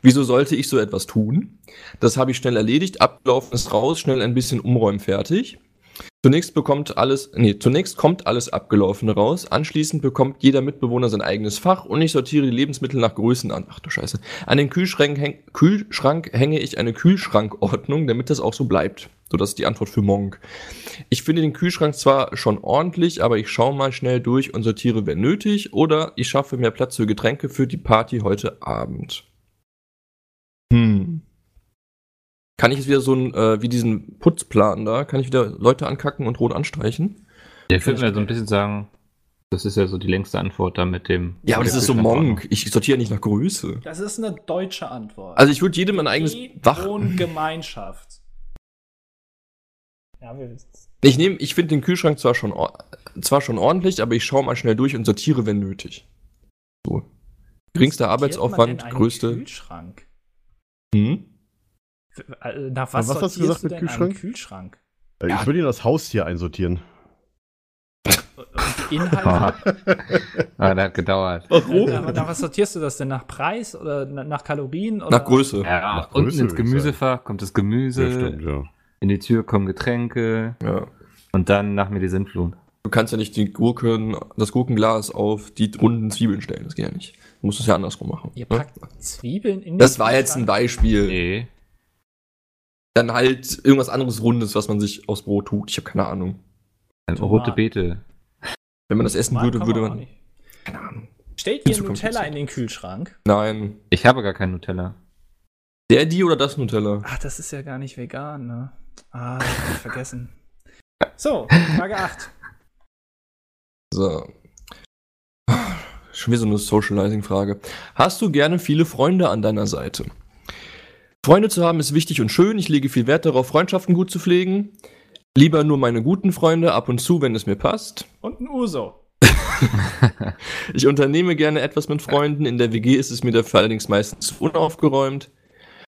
Wieso sollte ich so etwas tun? Das habe ich schnell erledigt, abgelaufen ist raus, schnell ein bisschen umräumen, fertig. Zunächst bekommt alles, nee, zunächst kommt alles Abgelaufene raus, anschließend bekommt jeder Mitbewohner sein eigenes Fach und ich sortiere die Lebensmittel nach Größen an. Ach du Scheiße. An den Kühlschrank, häng, Kühlschrank hänge ich eine Kühlschrankordnung, damit das auch so bleibt. So, das ist die Antwort für Monk. Ich finde den Kühlschrank zwar schon ordentlich, aber ich schaue mal schnell durch und sortiere, wenn nötig, oder ich schaffe mehr Platz für Getränke für die Party heute Abend. Hm. Kann ich jetzt wieder so ein, äh, wie diesen Putzplan da, kann ich wieder Leute ankacken und rot anstreichen? Ja, ich würde mir so ein bisschen sagen, das ist ja so die längste Antwort da mit dem. Ja, aber das der ist so. Monk. Ich sortiere nicht nach Größe. Das ist eine deutsche Antwort. Also ich würde jedem ein eigenes Die Wach. Wohngemeinschaft. Ja, wir wissen Ich nehme, ich finde den Kühlschrank zwar schon, zwar schon ordentlich, aber ich schaue mal schnell durch und sortiere, wenn nötig. So. Geringster Arbeitsaufwand, größte. Kühlschrank. Hm? Äh, Nach was, was hast du gesagt du mit denn Kühlschrank? einen Kühlschrank? Äh, Ja. Ich würde ihn das Haustier einsortieren. Und die Inhalte. Ah, das hat gedauert. nach, nach was sortierst du das denn? Nach Preis oder na- nach Kalorien? Oder? Nach Größe. Ja, Nach unten Größe, ins würde ich Gemüsefach kommt das Gemüse, Ja, stimmt, ja. in die Tür kommen Getränke Ja. und dann nach mir die Sintflut. Du kannst ja nicht die Gurken, das Gurkenglas auf die runden Zwiebeln stellen. Das geht ja nicht. Du musst es ja andersrum machen. Ihr ne? packt Zwiebeln in den Das war jetzt ein? Beispiel. Nee. Dann halt irgendwas anderes Rundes, was man sich aufs Brot tut. Ich habe keine Ahnung. Tomaten. rote Beete. Wenn man das essen würde, würde man. Keine Ahnung. Stellt ihr Nutella in den Kühlschrank? Nein. Ich habe gar kein Nutella. Der, die oder das Nutella? Ach, das ist ja gar nicht vegan, ne? Ah, das hab ich vergessen. So, Frage 8. So. Schon wieder so eine Socializing-Frage. Hast du gerne viele Freunde an deiner Seite? Freunde zu haben ist wichtig und schön. Ich lege viel Wert darauf, Freundschaften gut zu pflegen. Lieber nur meine guten Freunde, ab und zu, wenn es mir passt. Und ein Uso. Ich unternehme gerne etwas mit Freunden. In der WG ist es mir dafür allerdings meistens unaufgeräumt.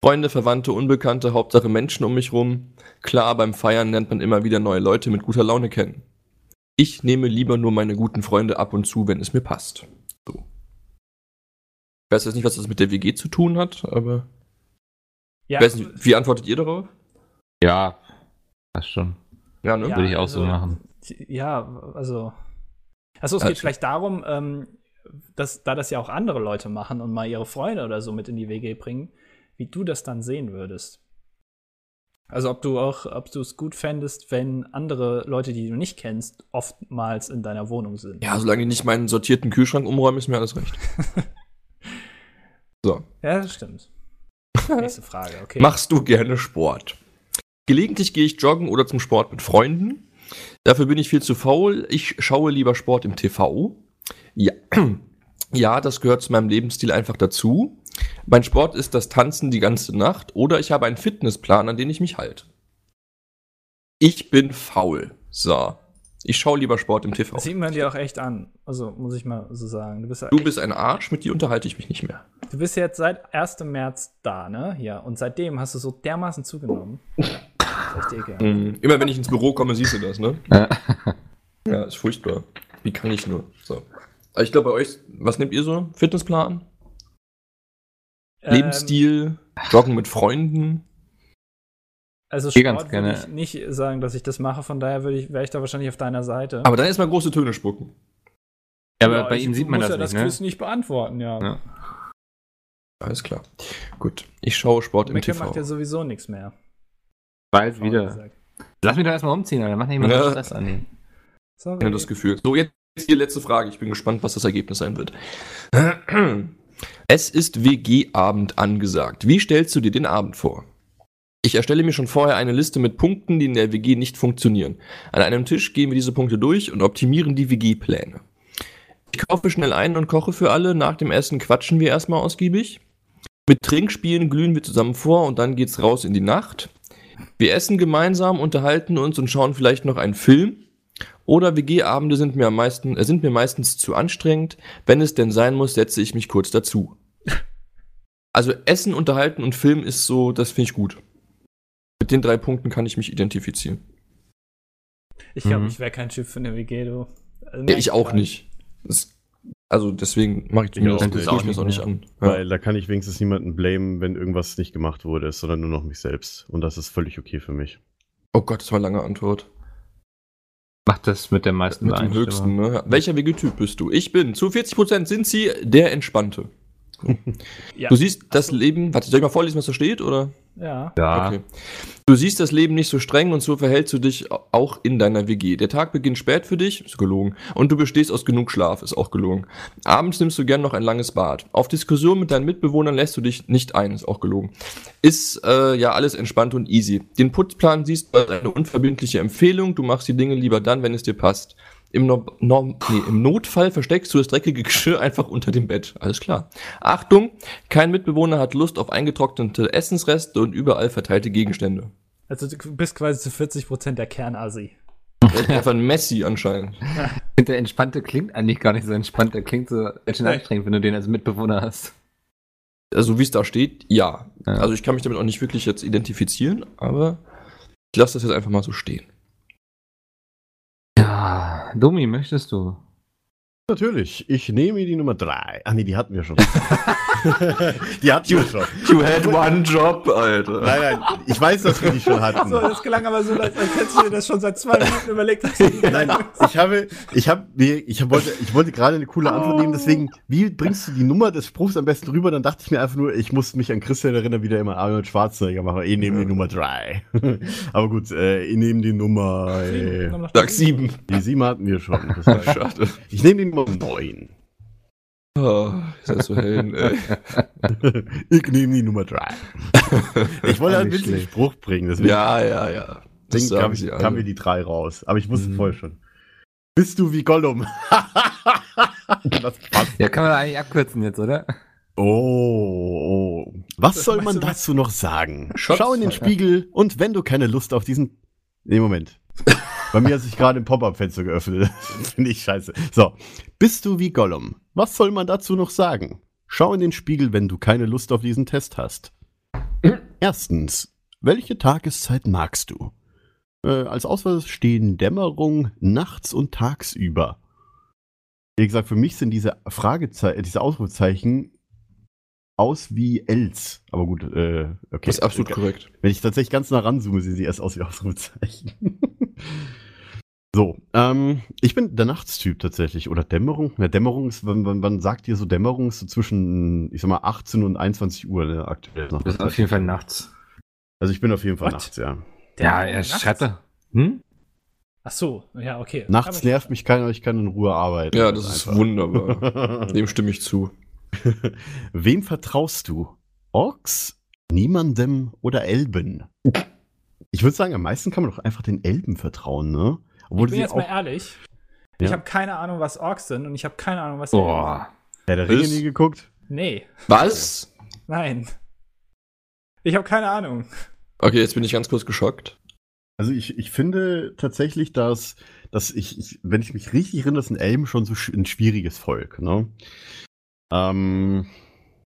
Freunde, Verwandte, Unbekannte, Hauptsache Menschen um mich rum. Klar, beim Feiern lernt man immer wieder neue Leute mit guter Laune kennen. Ich nehme lieber nur meine guten Freunde ab und zu, wenn es mir passt. So. Ich weiß jetzt nicht, was das mit der WG zu tun hat, aber Ja, ich weiß nicht, wie antwortet ihr darauf? Ja, das schon. Ja, ne? Ja, Würde ich auch also- so machen. Ja, also. Achso, es Also- geht vielleicht darum, ähm, dass, da das ja auch andere Leute machen und mal ihre Freunde oder so mit in die WG bringen, wie du das dann sehen würdest. Also ob du auch, ob du es gut fändest, wenn andere Leute, die du nicht kennst, oftmals in deiner Wohnung sind. Ja, solange die nicht meinen sortierten Kühlschrank umräumen, ist mir alles recht. so. Ja, das stimmt. Nächste Frage, okay. Machst du gerne Sport? Gelegentlich gehe ich joggen oder zum Sport mit Freunden. Dafür bin ich viel zu faul. Ich schaue lieber Sport im TV. Ja. Ja, das gehört zu meinem Lebensstil einfach dazu. Mein Sport ist das Tanzen die ganze Nacht oder ich habe einen Fitnessplan, an den ich mich halte. Ich bin faul. So. Ich schaue lieber Sport im TV. Das sieht man dir auch echt an. Also, muss ich mal so sagen. Du bist, Du bist ein Arsch, mit dir unterhalte ich mich nicht mehr. Du bist jetzt seit 1. März da, ne? Ja. Und seitdem hast du so dermaßen zugenommen. Das ist echt. Mhm. Immer wenn ich ins Büro komme, siehst du das, ne? Ja. Ja, ist furchtbar. Wie kann ich nur? So. Aber ich glaube, bei euch, was nehmt ihr so? Fitnessplan? Ähm, Lebensstil? Joggen mit Freunden? Also gehe ganz Sport würde gerne- ich nicht sagen, dass ich das mache, von daher würde ich, wäre ich da wahrscheinlich auf deiner Seite. Aber dann erstmal große Töne spucken. Ja, aber Ja, bei ich ihm sieht man das ja nicht, das ne? Quiz nicht beantworten, ja. Ja. Alles klar. Gut. Ich schaue Sport im Mecke TV. macht ja sowieso nichts mehr. Bald wieder. Lass mich doch erstmal umziehen, Alter. Mach nicht immer Ja. ja. Stress an den. Sorry. Ich habe das Gefühl. So, jetzt die letzte Frage. Ich bin gespannt, was das Ergebnis sein wird. Es ist WG-Abend angesagt. Wie stellst du dir den Abend vor? Ich erstelle mir schon vorher eine Liste mit Punkten, die in der WG nicht funktionieren. An einem Tisch gehen wir diese Punkte durch und optimieren die WG-Pläne. Ich kaufe schnell ein und koche für alle. Nach dem Essen quatschen wir erstmal ausgiebig. Mit Trinkspielen glühen wir zusammen vor und dann geht's raus in die Nacht. Wir essen gemeinsam, unterhalten uns und schauen vielleicht noch einen Film. Oder WG-Abende sind mir am meisten, äh, sind mir meistens zu anstrengend. Wenn es denn sein muss, setze ich mich kurz dazu. Also Essen, Unterhalten und Film ist so, das finde ich gut. Mit den drei Punkten kann ich mich identifizieren. Ich glaube, Mhm. ich wäre kein Typ für eine WG, du. Also, Ja, ich auch nicht. Das, also deswegen mache ich Ich mir auch das, nicht. das mir das auch nicht an. Ja. Weil da kann ich wenigstens niemanden blamen, wenn irgendwas nicht gemacht wurde, sondern nur noch mich selbst. Und das ist völlig okay für mich. Oh Gott, das war eine lange Antwort. Mach das mit der meisten Mit dem höchsten, ne? Welcher WG-Typ bist du? Ich bin, zu 40% sind sie der Entspannte. Ja. Du siehst das. Leben, warte, soll ich mal vorlesen, was da steht, oder? Ja. Ja. Okay. Du siehst das Leben nicht so streng und so verhältst du dich auch in deiner WG. Der Tag beginnt spät für dich, ist gelogen. Und du bestehst aus genug Schlaf, ist auch gelogen. Abends nimmst du gern noch ein langes Bad. Auf Diskussionen mit deinen Mitbewohnern lässt du dich nicht ein, ist auch gelogen. Ist äh, ja alles entspannt und easy. Den Putzplan siehst du als eine unverbindliche Empfehlung. Du machst die Dinge lieber dann, wenn es dir passt. Im, no Norm nee, Im Notfall versteckst du das dreckige Geschirr einfach unter dem Bett. Alles klar. Achtung, kein Mitbewohner hat Lust auf eingetrocknete Essensreste und überall verteilte Gegenstände. Also du bist quasi zu 40% der Kernasi. Einfach ein Messi anscheinend. Der Entspannte klingt eigentlich gar nicht so entspannt. Der klingt so ganz schön anstrengend, wenn du den als Mitbewohner hast. Also wie es da steht, ja. Ja. Also ich kann mich damit auch nicht wirklich jetzt identifizieren, aber ich lasse das jetzt einfach mal so stehen. Domi, möchtest du? Natürlich, ich nehme die Nummer drei. Ach nee, die hatten wir schon. die hatten wir schon. You had one job, Alter. Nein, nein, ich weiß, dass wir die schon hatten. So, das gelang aber so, als als hättest du dir das schon seit zwei Minuten überlegt. Dass du die Nein, ich habe, ich habe, nee, ich hab, wollte, ich wollte gerade eine coole Antwort nehmen, deswegen, wie bringst du die Nummer des Spruchs am besten rüber? Dann dachte ich mir einfach nur, ich muss mich an Christian erinnern, wie der immer Arnold Schwarzenegger macht. Ich nehme die Nummer drei. Aber gut, äh, ich nehme die Nummer, äh, Sag sieben. die sieben hatten wir schon. Das war, Schade. ich nehme die Nummer neun. Oh, ist das so hell, ey. ich nehme die Nummer drei. Ich wollte einen witzigen. Spruch bringen, deswegen, Ja, ja, ja. Deswegen kam, ich, kam mir die drei raus. Aber ich wusste Mhm. vorher schon. Bist du wie Gollum? das passt. Ja, kann man eigentlich abkürzen jetzt, oder? Oh, oh. Was Das soll man was- dazu noch sagen? Schau in den Spiegel und wenn du keine Lust auf diesen. Nee, Moment. Bei mir hat sich gerade ein Pop-Up-Fenster geöffnet. Finde ich scheiße. So. Bist du wie Gollum? Was soll man dazu noch sagen? Schau in den Spiegel, wenn du keine Lust auf diesen Test hast. Erstens. Welche Tageszeit magst du? Äh, als Auswahl stehen Dämmerung, nachts und tagsüber. Wie gesagt, für mich sind diese Fragezeichen, diese Ausrufezeichen aus wie Els. Aber gut, äh, okay. Das ist absolut korrekt. Wenn ich tatsächlich ganz nah ranzoome, sehen sie erst aus wie Ausrufezeichen. so, ähm, ich bin der Nachtstyp tatsächlich. Oder Dämmerung. Na, Dämmerung ist, wann, wann, wann sagt ihr so Dämmerung? Ist so zwischen, ich sag mal, 18 und 21 Uhr ne, aktuell. Das ist auf jeden Fall nachts. Also ich bin auf jeden Fall What? nachts, ja. Ja, er Nachts? schreibt da. Hm? Ach so, ja, okay. Nachts nervt mich keiner, ich kann in Ruhe arbeiten. Ja, das ist einfach. wunderbar. Dem stimme ich zu. Wem vertraust du? Orks, niemandem oder Elben? Ich würde sagen, am meisten kann man doch einfach den Elben vertrauen, ne? Obwohl Ich bin sie jetzt auch mal ehrlich. Ich Ja. habe keine Ahnung, was Orks sind und ich habe keine Ahnung, was. Boah. Herr der Ringe Ist- nie geguckt. Nee, Was? nein. Ich habe keine Ahnung. Okay, jetzt bin ich ganz kurz geschockt. Also ich, ich finde tatsächlich, dass, dass ich, ich, wenn ich mich richtig erinnere, sind Elben schon so ein schwieriges Volk, ne? Ähm,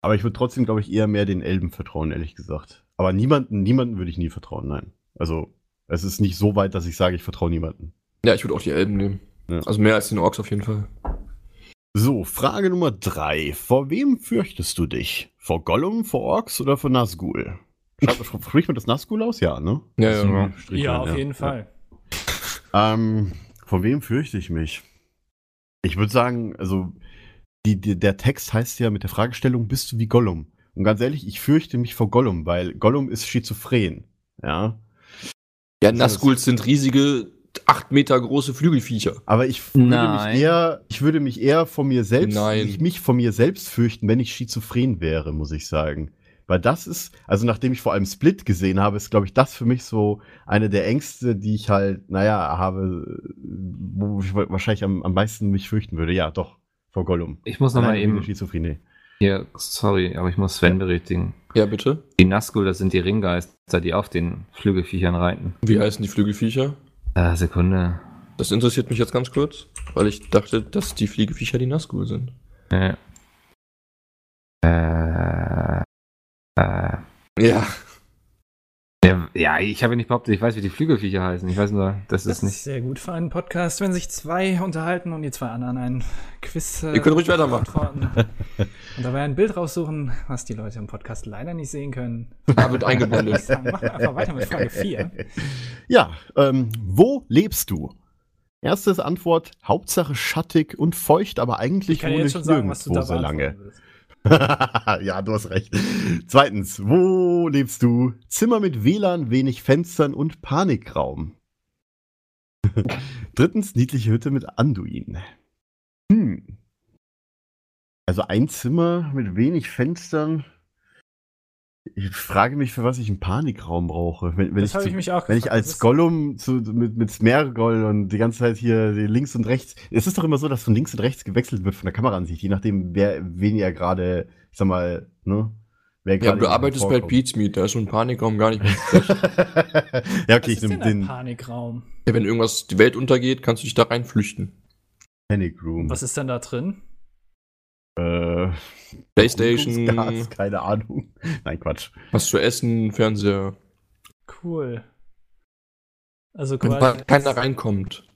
aber ich würde trotzdem, glaube ich, eher mehr den Elben vertrauen, ehrlich gesagt. Aber niemanden, niemanden würde ich nie vertrauen, nein. Also es ist nicht so weit, dass ich sage, ich vertraue niemanden. Ja, ich würde auch die Elben nehmen. Ja. Also mehr als den Orks auf jeden Fall. So, Frage Nummer drei. Vor wem fürchtest du dich? Vor Gollum, vor Orks oder vor Nazgul? Spricht man das Nazgul aus? Ja, ne? Ja, ja. Ja, rein, auf jeden Fall. Ähm, vor wem fürchte ich mich? Ich würde sagen, also die, die, der Text heißt ja mit der Fragestellung, bist du wie Gollum? Und ganz ehrlich, ich fürchte mich vor Gollum, weil Gollum ist schizophren. Ja. Ja, Nazguls sind riesige, acht Meter große Flügelviecher. Aber ich würde Nein. mich eher, ich würde mich eher von mir selbst, Nein. ich mich von mir selbst fürchten, wenn ich schizophren wäre, muss ich sagen. Weil das ist, also nachdem ich vor allem Split gesehen habe, ist, glaube ich, das für mich so eine der Ängste, die ich halt, naja, habe, wo ich wa- wahrscheinlich am, am meisten mich fürchten würde. Ja, doch, vor Gollum. Ich muss noch mal Alleine wegen eben- Schizophrenie. Hier, sorry, aber ich muss Sven berichtigen. Ja, bitte. Die Nazgul, das sind die Ringgeister, die auf den Flügelviechern reiten. Wie heißen die Flügelviecher? Äh, Sekunde. Das interessiert mich jetzt ganz kurz, weil ich dachte, dass die Fliegeviecher die Nazgul sind. Äh, äh, äh, Ja. Ja, ja, ich habe ja nicht behauptet, ich weiß, wie die Flügelviecher heißen. Ich weiß nur, das Das ist nicht. ist sehr gut für einen Podcast, wenn sich zwei unterhalten und die zwei anderen ein Quiz. Äh, Ihr könnt ruhig weitermachen. beantworten. Und dabei ein Bild raussuchen, was die Leute im Podcast leider nicht sehen können. Da wird eingeblendet. Ich sag, machen wir einfach weiter mit Frage 4. Ja, ähm, wo lebst du? Erstes Antwort, Hauptsache schattig und feucht, aber eigentlich Ich kann wohne jetzt ich schon sagen, was du da so lange. willst. ja, du hast recht. Zweitens, wo lebst du? Zimmer mit WLAN, wenig Fenstern und Panikraum. Drittens, niedliche Hütte mit Anduin. Hm. Also ein Zimmer mit wenig Fenstern. Ich frage mich, für was ich einen Panikraum brauche. Wenn, wenn Das ich, habe ich mich auch wenn ich gefragt. als Das ist- Gollum zu, mit, mit Smergol und die ganze Zeit hier links und rechts. Es ist doch immer so, dass von links und rechts gewechselt wird von der Kameraansicht, je nachdem, wer, wen ihr gerade, ich sag mal, ne? Wer Ja, gerade du arbeitest bei vorkommt. Pete's Meat, da ist so ein Panikraum gar nicht mehr ja, Was okay, ich ist denn nehme ein den Panikraum? ja, wenn irgendwas, die Welt untergeht, kannst du dich da reinflüchten. Panic Room. Was ist denn da drin? Äh, Playstation, Gas, keine Ahnung. Nein, Quatsch. was zu essen, Fernseher. Cool. Also Wenn quasi. da keiner reinkommt.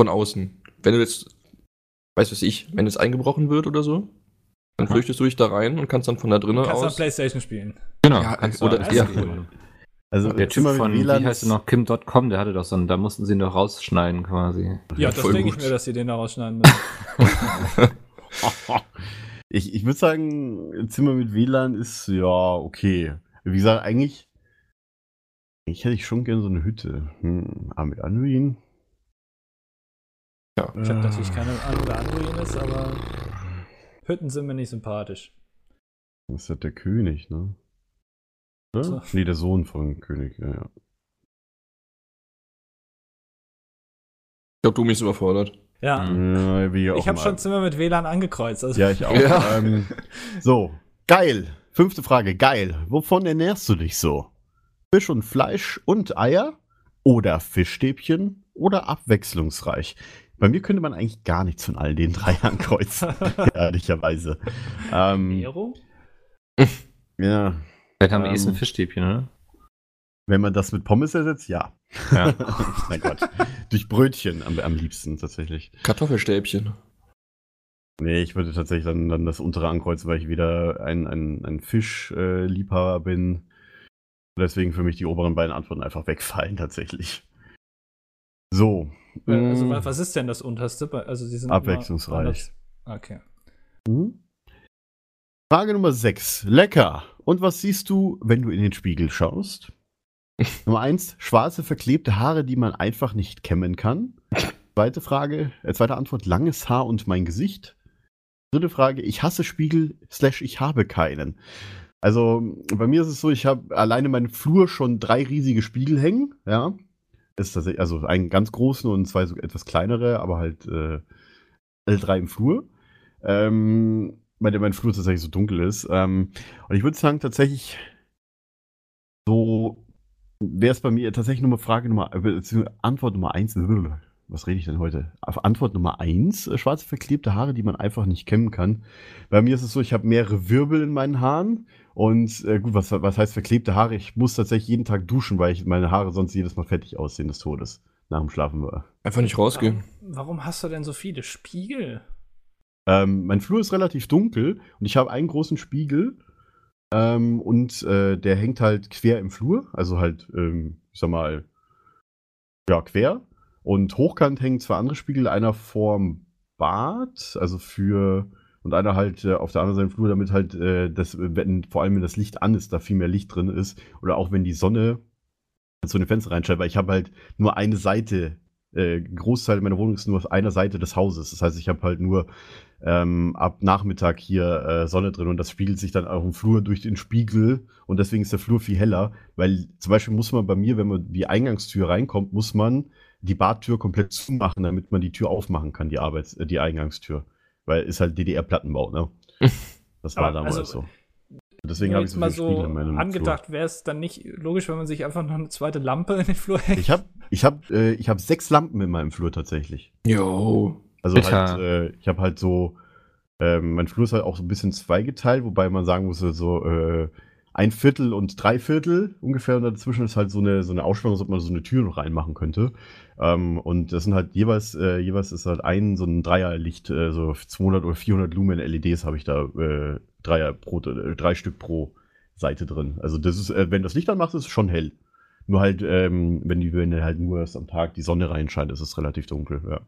Von außen. Wenn du jetzt, weiß was ich, wenn es eingebrochen wird oder so, dann Aha. flüchtest du dich da rein und kannst dann von da drinnen Kannst du aus. Playstation spielen. Genau. Ja, kannst oder- ja. cool. Also, Der Typ von, WLAN wie heißt er noch, Kim.com, der hatte doch so einen, da mussten sie ihn doch rausschneiden quasi. Ja, das denke ich mir, dass sie den da rausschneiden müssen. ich ich würde sagen, Zimmer mit WLAN ist ja okay. Wie gesagt, eigentlich, eigentlich hätte ich schon gerne so eine Hütte. Hm, aber mit Anduin? Ja. Ich habe natürlich keine Ahnung, wer Anduin ist, aber Hütten sind mir nicht sympathisch. Das ist halt der König, ne? ne? So. Nee, der Sohn von König, ja, ja. Ich glaube, Domi ist überfordert. Ja, Mhm. ja wie auch ich habe schon Zimmer mit WLAN angekreuzt. Also Ja, ich auch. Ja. Ähm, so, geil. Fünfte Frage, geil. Wovon ernährst du dich so? Fisch und Fleisch und Eier? Oder Fischstäbchen? Oder abwechslungsreich? Bei mir könnte man eigentlich gar nichts von all den drei ankreuzen, ehrlicherweise. Ähm, Nero? ja, Vielleicht haben wir Ähm. eh ein Fischstäbchen, oder? Wenn man das mit Pommes ersetzt, ja. Ja. Nein, Gott. Durch Brötchen am, am liebsten tatsächlich. Kartoffelstäbchen. Nee, ich würde tatsächlich dann, dann das untere ankreuzen, weil ich wieder ein, ein, ein Fischliebhaber äh, Liebhaber bin. Deswegen für mich die oberen beiden Antworten einfach wegfallen, tatsächlich. So. Also, mm, wa- was ist denn das unterste? Bei- Also, sie sind Abwechslungsreich. Okay. mhm. Frage Nummer 6. Lecker. Und was siehst du, wenn du in den Spiegel schaust? Nummer 1. Schwarze, verklebte Haare, die man einfach nicht kämmen kann. Zweite Frage, äh, zweite Antwort, langes Haar und mein Gesicht. Dritte Frage, ich hasse Spiegel, slash ich habe keinen. Also bei mir ist es so, ich habe alleine in meinem Flur schon drei riesige Spiegel hängen, ja. Ist tatsächlich, also einen ganz großen und zwei so etwas kleinere, aber halt äh, alle drei im Flur. Ähm, weil der mein Flur tatsächlich so dunkel ist. Ähm, und ich würde sagen, tatsächlich so wäre es bei mir tatsächlich Nummer Frage Nummer, äh, Antwort Nummer eins. Was rede ich denn heute? Auf Antwort Nummer eins, äh, schwarze verklebte Haare, die man einfach nicht kämmen kann. Bei mir ist es so, ich habe mehrere Wirbel in meinen Haaren und äh, gut, was, was heißt verklebte Haare? Ich muss tatsächlich jeden Tag duschen, weil ich meine Haare sonst jedes Mal fettig aussehen des Todes. Nach dem Schlafen war. Einfach nicht rausgehen. Warum, warum hast du denn so viele Spiegel? Ähm, mein Flur ist relativ dunkel und ich habe einen großen Spiegel ähm, und äh, der hängt halt quer im Flur, also halt, ähm, ich sag mal, ja, quer. Und hochkant hängen zwei andere Spiegel, einer vorm Bad, also für, und einer halt äh, auf der anderen Seite im Flur, damit halt äh, das, wenn, vor allem wenn das Licht an ist, da viel mehr Licht drin ist. Oder auch wenn die Sonne so eine Fenster reinschreibe, weil ich habe halt nur eine Seite, äh, Großteil meiner Wohnung ist nur auf einer Seite des Hauses. Das heißt, ich habe halt nur ähm, ab Nachmittag hier äh, Sonne drin und das spiegelt sich dann auch im Flur durch den Spiegel und deswegen ist der Flur viel heller, weil zum Beispiel muss man bei mir, wenn man die Eingangstür reinkommt, muss man die Badtür komplett zumachen, damit man die Tür aufmachen kann, die Arbeits-, äh, die Eingangstür. Weil ist halt DDR-Plattenbau, ne? Das war damals also, so. Deswegen habe ich so mal so in meinem angedacht, wäre es dann nicht logisch, wenn man sich einfach noch eine zweite Lampe in den Flur hängt? Ich habe ich hab, äh, ich hab sechs Lampen in meinem Flur tatsächlich. Jo. Also halt, äh, ich habe halt so, ähm, mein Flur ist halt auch so ein bisschen zweigeteilt, wobei man sagen muss, so äh, ein Viertel und drei Viertel ungefähr und dazwischen ist halt so eine, so eine Aussparung, als ob man so eine Tür noch reinmachen könnte. Ähm, und das sind halt jeweils, äh, jeweils ist halt ein so ein Dreierlicht, äh, so 200 oder 400 Lumen LEDs habe ich da, äh, Dreier pro, äh, drei Stück pro Seite drin. Also das ist, äh, wenn das Licht anmacht, ist es schon hell. Nur halt, ähm, wenn die, wenn halt nur erst am Tag die Sonne reinscheint, ist es relativ dunkel, ja.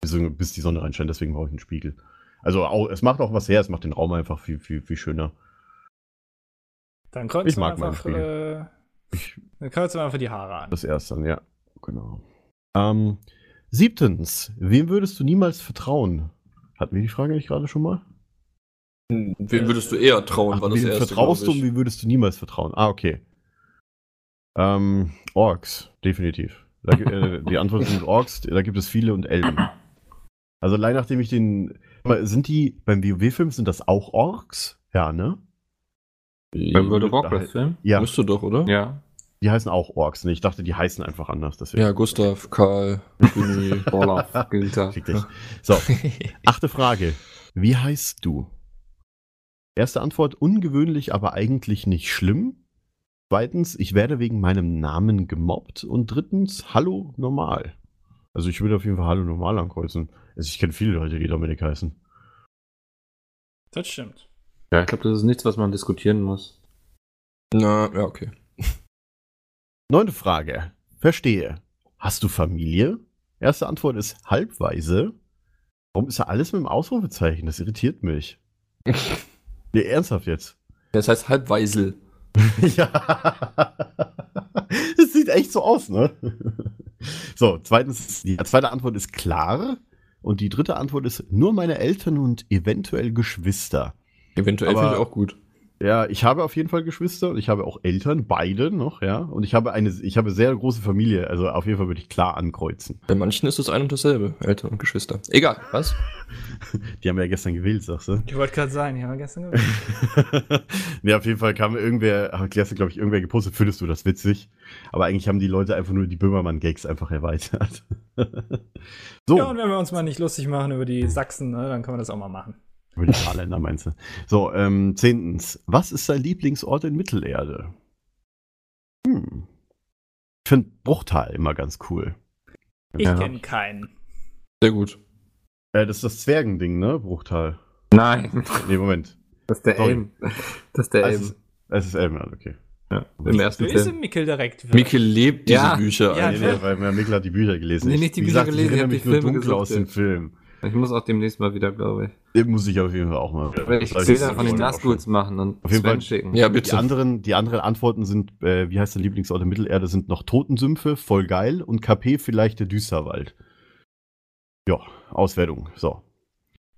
Bis, bis die Sonne reinscheint, deswegen brauche ich einen Spiegel. Also auch, es macht auch was her, es macht den Raum einfach viel, viel, viel schöner. Dann kreuzen Ich wir mag meinen einfach, Spiegel. äh, Ich, dann kreuzen wir einfach die Haare an. das erste dann, ja. Genau. Ähm, siebtens, wem würdest du niemals vertrauen? Hatten wir die Frage nicht gerade schon mal? Wem würdest du eher trauen, Ach, war das wem erste, vertraust du und wie würdest du niemals vertrauen? Ah, okay. Ähm, Orks, definitiv. Da, äh, die Antwort sind Orks, da gibt es viele und Elben. Also allein nachdem ich den. Sind die beim WoW-Film sind das auch Orks? Ja, ne? Beim World of Warcraft-Film? Ja, Müsste doch, oder? Ja. die heißen auch Orks. Ne? Ich dachte, die heißen einfach anders. Deswegen. Ja, Gustav, Karl, Günni. Olaf, Günther. So, achte Frage. Wie heißt du? Erste Antwort, ungewöhnlich, aber eigentlich nicht schlimm. Zweitens, ich werde wegen meinem Namen gemobbt. Und drittens, hallo normal. Also ich würde auf jeden Fall hallo normal ankreuzen. Also ich kenne viele Leute, die Dominik heißen. Das stimmt. Ja, ich glaube, das ist nichts, was man diskutieren muss. Na, ja, okay. Neunte Frage. Verstehe. Hast du Familie? Erste Antwort ist halbweise. Warum ist da alles mit dem Ausrufezeichen? Das irritiert mich. nee, ernsthaft jetzt. Das heißt Halbweisel. ja. Es sieht echt so aus, ne? So, zweitens, die zweite Antwort ist klar. Und die dritte Antwort ist nur meine Eltern und eventuell Geschwister. Eventuell finde ich auch gut. Ja, ich habe auf jeden Fall Geschwister und ich habe auch Eltern, beide noch, ja. Und ich habe eine, ich habe sehr große Familie, also auf jeden Fall würde ich klar ankreuzen. Bei manchen ist es ein und dasselbe, Eltern und Geschwister. Egal, was? Die haben ja gestern gewählt, sagst du? Ich wollte gerade sagen, die haben wir gestern gewählt. nee, auf jeden Fall kam irgendwer, hat gestern, glaube ich, irgendwer gepostet, findest du das witzig? Aber eigentlich haben die Leute einfach nur die Böhmermann-Gags einfach erweitert. so, Ja, und wenn wir uns mal nicht lustig machen über die Sachsen, ne, dann können wir das auch mal machen. Über die Saarländer meinst du. So, ähm, zehntens. Was ist dein Lieblingsort in Mittelerde? Hm. Ich finde Bruchtal immer ganz cool. Ich Ja. kenne keinen. Sehr gut. Äh, das ist das Zwergending, ne? Bruchtal. Nein, Nee, Moment. das ist der Sorry. Elm. Das ist der Es Elm. ist, es ist Elmer, okay. Ja, Im ersten im Mickel direkt. Mikkel lebt diese Ja. Bücher. Ja. Nee, nee, weil Mikkel hat die Bücher gelesen. Nee, Ich- nicht die wie Bücher gesagt, gelesen, ich ich erinnere hab mich die nur Filme dunkel aus gesuchtet. dem Film. Ich muss auch demnächst mal wieder, glaube ich. Den muss ich auf jeden Fall auch mal. Ich da von den Nazguls machen und Auf jeden Sven Fall- schicken. Ja, Die bitte. anderen, die anderen Antworten sind, äh, wie heißt dein Lieblingsort in Mittelerde, sind noch Totensümpfe, voll geil und KP vielleicht der Düsterwald. Ja, Auswertung. So.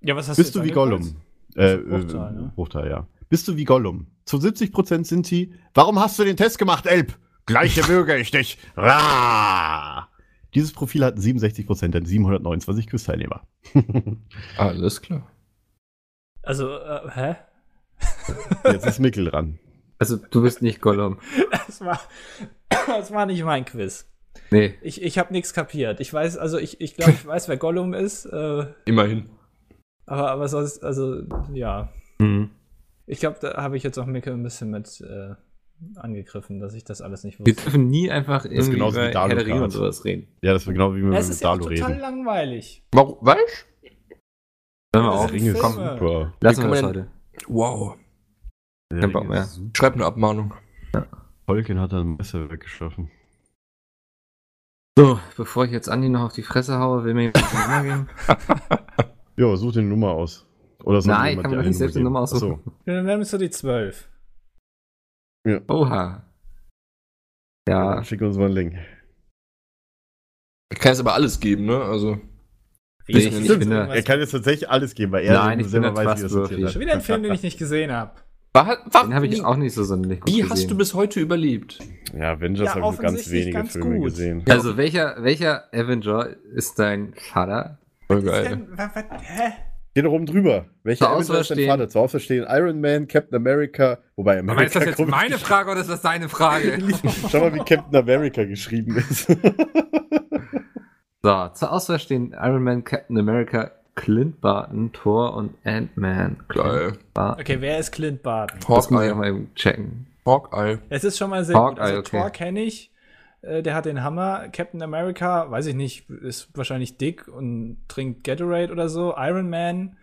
Ja, was hast Bist du wie Gollum? Äh, äh, ne? Bruchtal, ja. Bist du wie Gollum? Zu 70% sind sie. Warum hast du den Test gemacht, Elb? Gleiche Bürger ich dich. Ra! Dieses Profil hatten 67%, denn 729 Quiz-Teilnehmer. Alles klar. Also, äh, hä? Jetzt ist Mickel dran. Also, du bist nicht Gollum. Das war, das war nicht mein Quiz. Nee. Ich, ich habe nichts kapiert. Ich weiß, also ich, ich glaube, ich weiß, wer Gollum ist, äh, Immerhin. aber, aber sonst, also, ja. Hm. Ich glaube, da habe ich jetzt auch Micke ein bisschen mit äh, angegriffen, dass ich das alles nicht Wir wusste. dürfen nie einfach ist irgendwie genauso wie über Dalo Herr der und sowas reden. Ja, das war genau wie wir Es mit ist ja auch Dalo total reden. langweilig. Warum? Weißt Hören wir Das auf. Ringe ist Filme. super. Lassen Wie wir das heute. Wow. Der Kein Bock Ring mehr. ist super. Schreib eine Abmahnung. Tolkien hat ein Messer weggeschaffen. So, bevor ich jetzt Andi noch auf die Fresse haue, will mir jemand die Nummer geben? Ja, such dir eine Nummer aus. Oder Nein, jemand kann eine nicht selbst eine Nummer aussuchen. Ach Ja, Dann nimmst du die 12. Oha. Ja, schick uns mal einen Link. Ich kann jetzt aber alles geben, ne? Also. Ich- ich irgendwas- Er kann jetzt tatsächlich alles geben, weil er Nein, ich selber weiß, wie er trustworthy. sortiert Schon wieder ein Film, den ich nicht gesehen habe. War, war, den habe ich auch nicht so sonderlich gut Wie gesehen. hast du bis heute überlebt? Ja, Avengers Ja, habe ich nur ganz wenige ganz Filme gut. gesehen. Also welcher, welcher Avenger ist dein Vater? Voll Was ist geil. denn- wa- wa- hä? Geht doch oben drüber. Welcher Zur Avenger Auswahl ist dein stehen- Vater? Zur Auswahl stehen Iron Man, Captain America, wobei Aber America ist das jetzt meine Frage oder ist das deine Frage? Schau mal, wie Captain America geschrieben ist. so, zur Auswahl stehen Iron Man, Captain America, Clint Barton, Thor und Ant-Man. Geil. Okay, wer ist Clint Barton? Das muss ich Hawkeye. auch mal eben checken. Hawkeye. Es ist schon mal sehr Hawkeye, gut. Also okay. Thor kenne ich. Äh, Der hat den Hammer. Captain America, weiß ich nicht, ist wahrscheinlich dick und trinkt Gatorade oder so. Iron Man,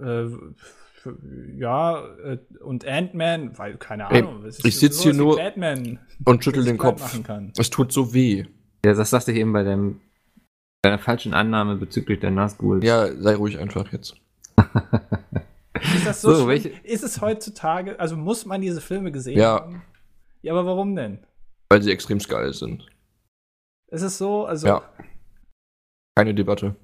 äh, ja, äh, und Ant-Man, weil, keine Ey, Ahnung. es ist ich sitz sowas hier nur Batman, Und schüttel den Kopf. Machen kann. Es tut so weh. Ja, das sagte ich eben bei deinem, deiner falschen Annahme bezüglich der Nazgul. Ja, sei ruhig einfach jetzt. Ist das so, So, Ist es heutzutage, also muss man diese Filme gesehen Ja. haben? Ja, aber warum denn? Weil sie extrem geil sind. Ist es so? Also, Ja. Keine Debatte.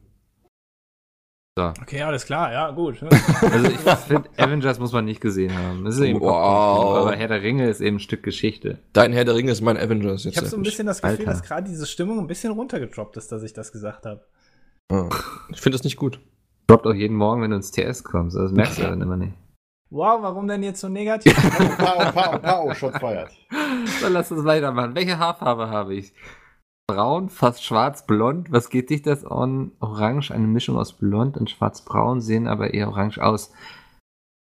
okay, alles klar, ja, gut. Also ich finde, Avengers muss man nicht gesehen haben. Das ist eben Wow. Aber Herr der Ringe ist eben ein Stück Geschichte. Dein Herr der Ringe ist mein Avengers jetzt. Ich habe so ein bisschen das Gefühl, Alter. dass gerade diese Stimmung ein bisschen runtergedroppt ist, dass ich das gesagt habe. Ich finde das nicht gut. Droppt auch jeden Morgen, wenn du ins TS kommst. Das merkst du dann immer nicht. Wow, warum denn jetzt so negativ? Pau, pau, pau, Shots feiert. So, lass uns weitermachen. Welche Haarfarbe habe ich? Braun, fast schwarz, blond. Was geht dich das an? Orange, eine Mischung aus blond und schwarz-braun, sehen aber eher orange aus.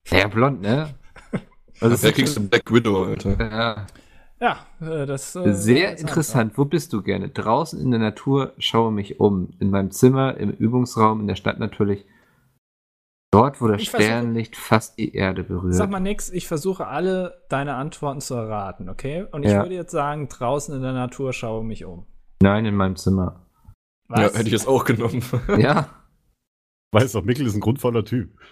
Ja, blond, ne? Also Da kriegst du Black Widow, Alter. ja, ja, äh, das äh, sehr interessant. Wo bist du gerne? Draußen in der Natur, schaue mich um. In meinem Zimmer, im Übungsraum, in der Stadt natürlich. Dort, wo das Ich versuche- Sternlicht fast die Erde berührt. Sag mal nix, ich versuche alle deine Antworten zu erraten, okay? Und ich Ja. würde jetzt sagen, draußen in der Natur schaue mich um. Nein, in meinem Zimmer. Was? Ja, hätte ich jetzt auch genommen. Ja, Weißt doch, Mikkel ist ein grundvoller Typ.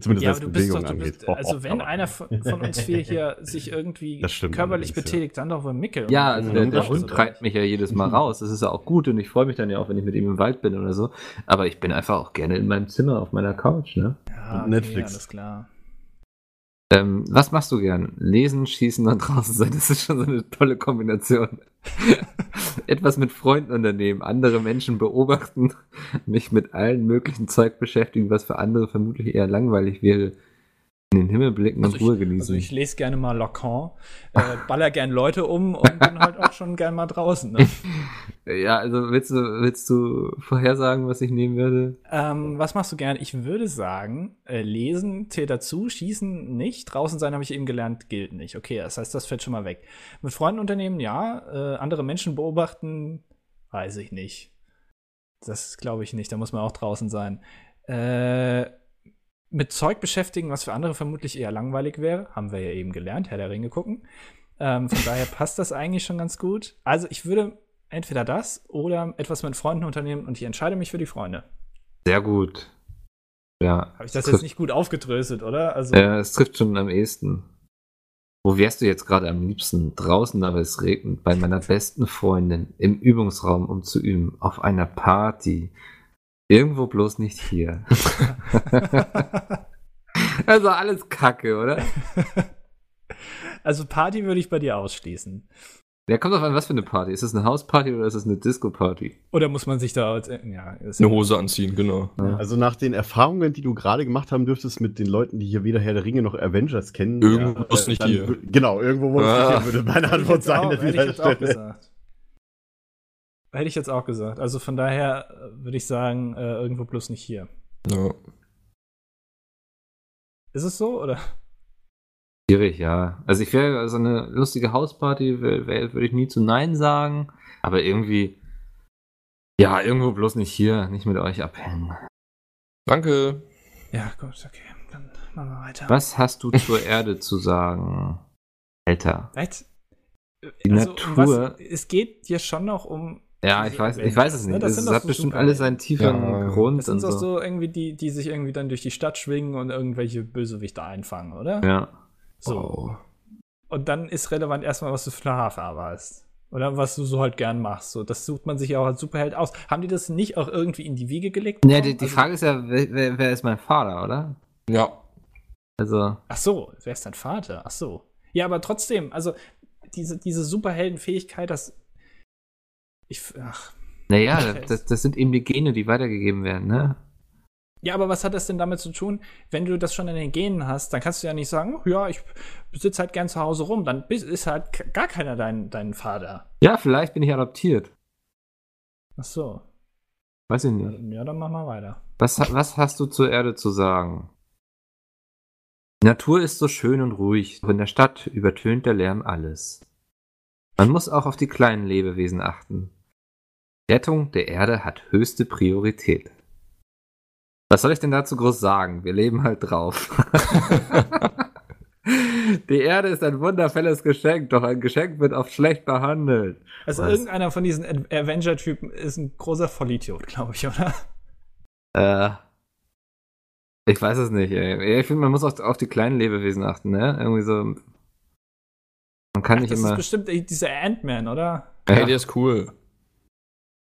Zumindest ja, was du doch, Bewegung du angeht. bist, also wenn Aber- einer von, von uns vier hier sich irgendwie körperlich allerdings, ja. betätigt, dann doch wohl Mickel. Ja, also der, der das Hund treibt mich ja jedes Mal raus. Das ist ja auch gut und ich freue mich dann ja auch, wenn ich mit ihm im Wald bin oder so. Aber ich bin einfach auch gerne in meinem Zimmer auf meiner Couch, ne? Ja, Und Netflix. alles klar. Ähm, was machst du gern? Lesen, schießen und draußen sein. Das ist schon so eine tolle Kombination. Etwas mit Freunden unternehmen, andere Menschen beobachten, mich mit allen möglichen Zeug beschäftigen, was für andere vermutlich eher langweilig wäre. In den Himmel blicken Also und Ruhe Also genießen. ich lese gerne mal Lacan, äh, baller gern Leute um und bin halt auch schon gern mal draußen. Ne? ja, also willst du, willst du vorhersagen, was ich nehmen würde? Ähm, was machst du gern? Ich würde sagen, äh, lesen zählt dazu, schießen nicht. Draußen sein habe ich eben gelernt, gilt nicht. Okay, das heißt, das fällt schon mal weg. Mit Freunden unternehmen, ja. Äh, andere Menschen beobachten, weiß ich nicht. Das glaube ich nicht. Da muss man auch draußen sein. Äh, mit Zeug beschäftigen, was für andere vermutlich eher langweilig wäre, haben wir ja eben gelernt, Herr der Ringe gucken. Ähm, von daher passt das eigentlich schon ganz gut. Also ich würde entweder das oder etwas mit Freunden unternehmen und ich entscheide mich für die Freunde. Sehr gut. Ja. Habe ich das jetzt nicht gut aufgedröselt, oder? Also, Ja, es trifft schon am ehesten. Wo wärst du jetzt gerade am liebsten? Draußen, aber es regnet. Bei meiner besten Freundin. Im Übungsraum, um zu üben. Auf einer Party. Irgendwo bloß nicht hier. also alles Kacke, oder? also Party würde ich bei dir ausschließen. Ja, kommt auf an, was für eine Party. Ist es eine Hausparty oder ist es eine Disco-Party? Oder muss man sich da als, ja, ist, Eine Hose anziehen, genau. Also nach den Erfahrungen, die du gerade gemacht haben dürftest mit den Leuten, die hier weder Herr der Ringe noch Avengers kennen. Irgendwo bloß nicht dann hier. wür- Genau, irgendwo bloß Ah. nicht hier würde meine Antwort sein auch, hätte ich jetzt auch gesagt. Hätte ich jetzt auch gesagt. Also von daher äh, würde ich sagen, äh, irgendwo bloß nicht hier. Ja. Ist es so, oder? Schwierig, ja. Also ich wäre so eine lustige Hausparty, würde ich nie zu Nein sagen. Aber irgendwie, ja, irgendwo bloß nicht hier, nicht mit euch abhängen. Danke. Ja, gut, okay. Dann machen wir weiter. Was hast du zur Erde zu sagen? Alter. Was? Die Um Natur- was, es geht hier schon noch um. Ja, ich weiß, ich weiß es ne? nicht. Das doch hat so bestimmt alles seinen tieferen Ja. Grund Das sind doch so. so irgendwie die, die sich irgendwie dann durch die Stadt schwingen und irgendwelche Bösewichte einfangen, oder? Ja. So. Wow. Und dann ist relevant erstmal, was du für eine Haarfarbe hast. Oder was du so halt gern machst. So, das sucht man sich ja auch als Superheld aus. Haben die das nicht auch irgendwie in die Wiege gelegt? Ja, die, die Also- Frage ist ja, wer, wer, wer ist mein Vater, oder? Ja. Also, Ach so, wer ist dein Vater? Ach so. Ja, aber trotzdem, also diese, diese Superheldenfähigkeit, das. Ich, ach. naja, das, das sind eben die Gene, die weitergegeben werden, ne? Ja, aber was hat das denn damit zu tun? Wenn du das schon in den Genen hast, dann kannst du ja nicht sagen, oh, ja, ich sitze halt gern zu Hause rum. Dann ist halt gar keiner dein, dein Vater. Ja, vielleicht bin ich adoptiert. Ach so. Weiß ich nicht. ja, dann mach mal weiter. Was, was hast du zur Erde zu sagen? Die Natur ist so schön und ruhig, doch in der Stadt übertönt der Lärm alles. Man muss auch auf die kleinen Lebewesen achten. Die Rettung der Erde hat höchste Priorität. Was soll ich denn dazu groß sagen? Wir leben halt drauf. die Erde ist ein wundervolles Geschenk, doch ein Geschenk wird oft schlecht behandelt. Also Was? irgendeiner von diesen Avenger-Typen ist ein großer Vollidiot, glaube ich, oder? Äh, ich weiß es nicht, ey. Ich finde, man muss auch auf die kleinen Lebewesen achten, ne? Irgendwie so. Man kann Ach, nicht das ist immer. bestimmt äh, dieser Ant-Man, oder? Hey, Ja, der ist cool.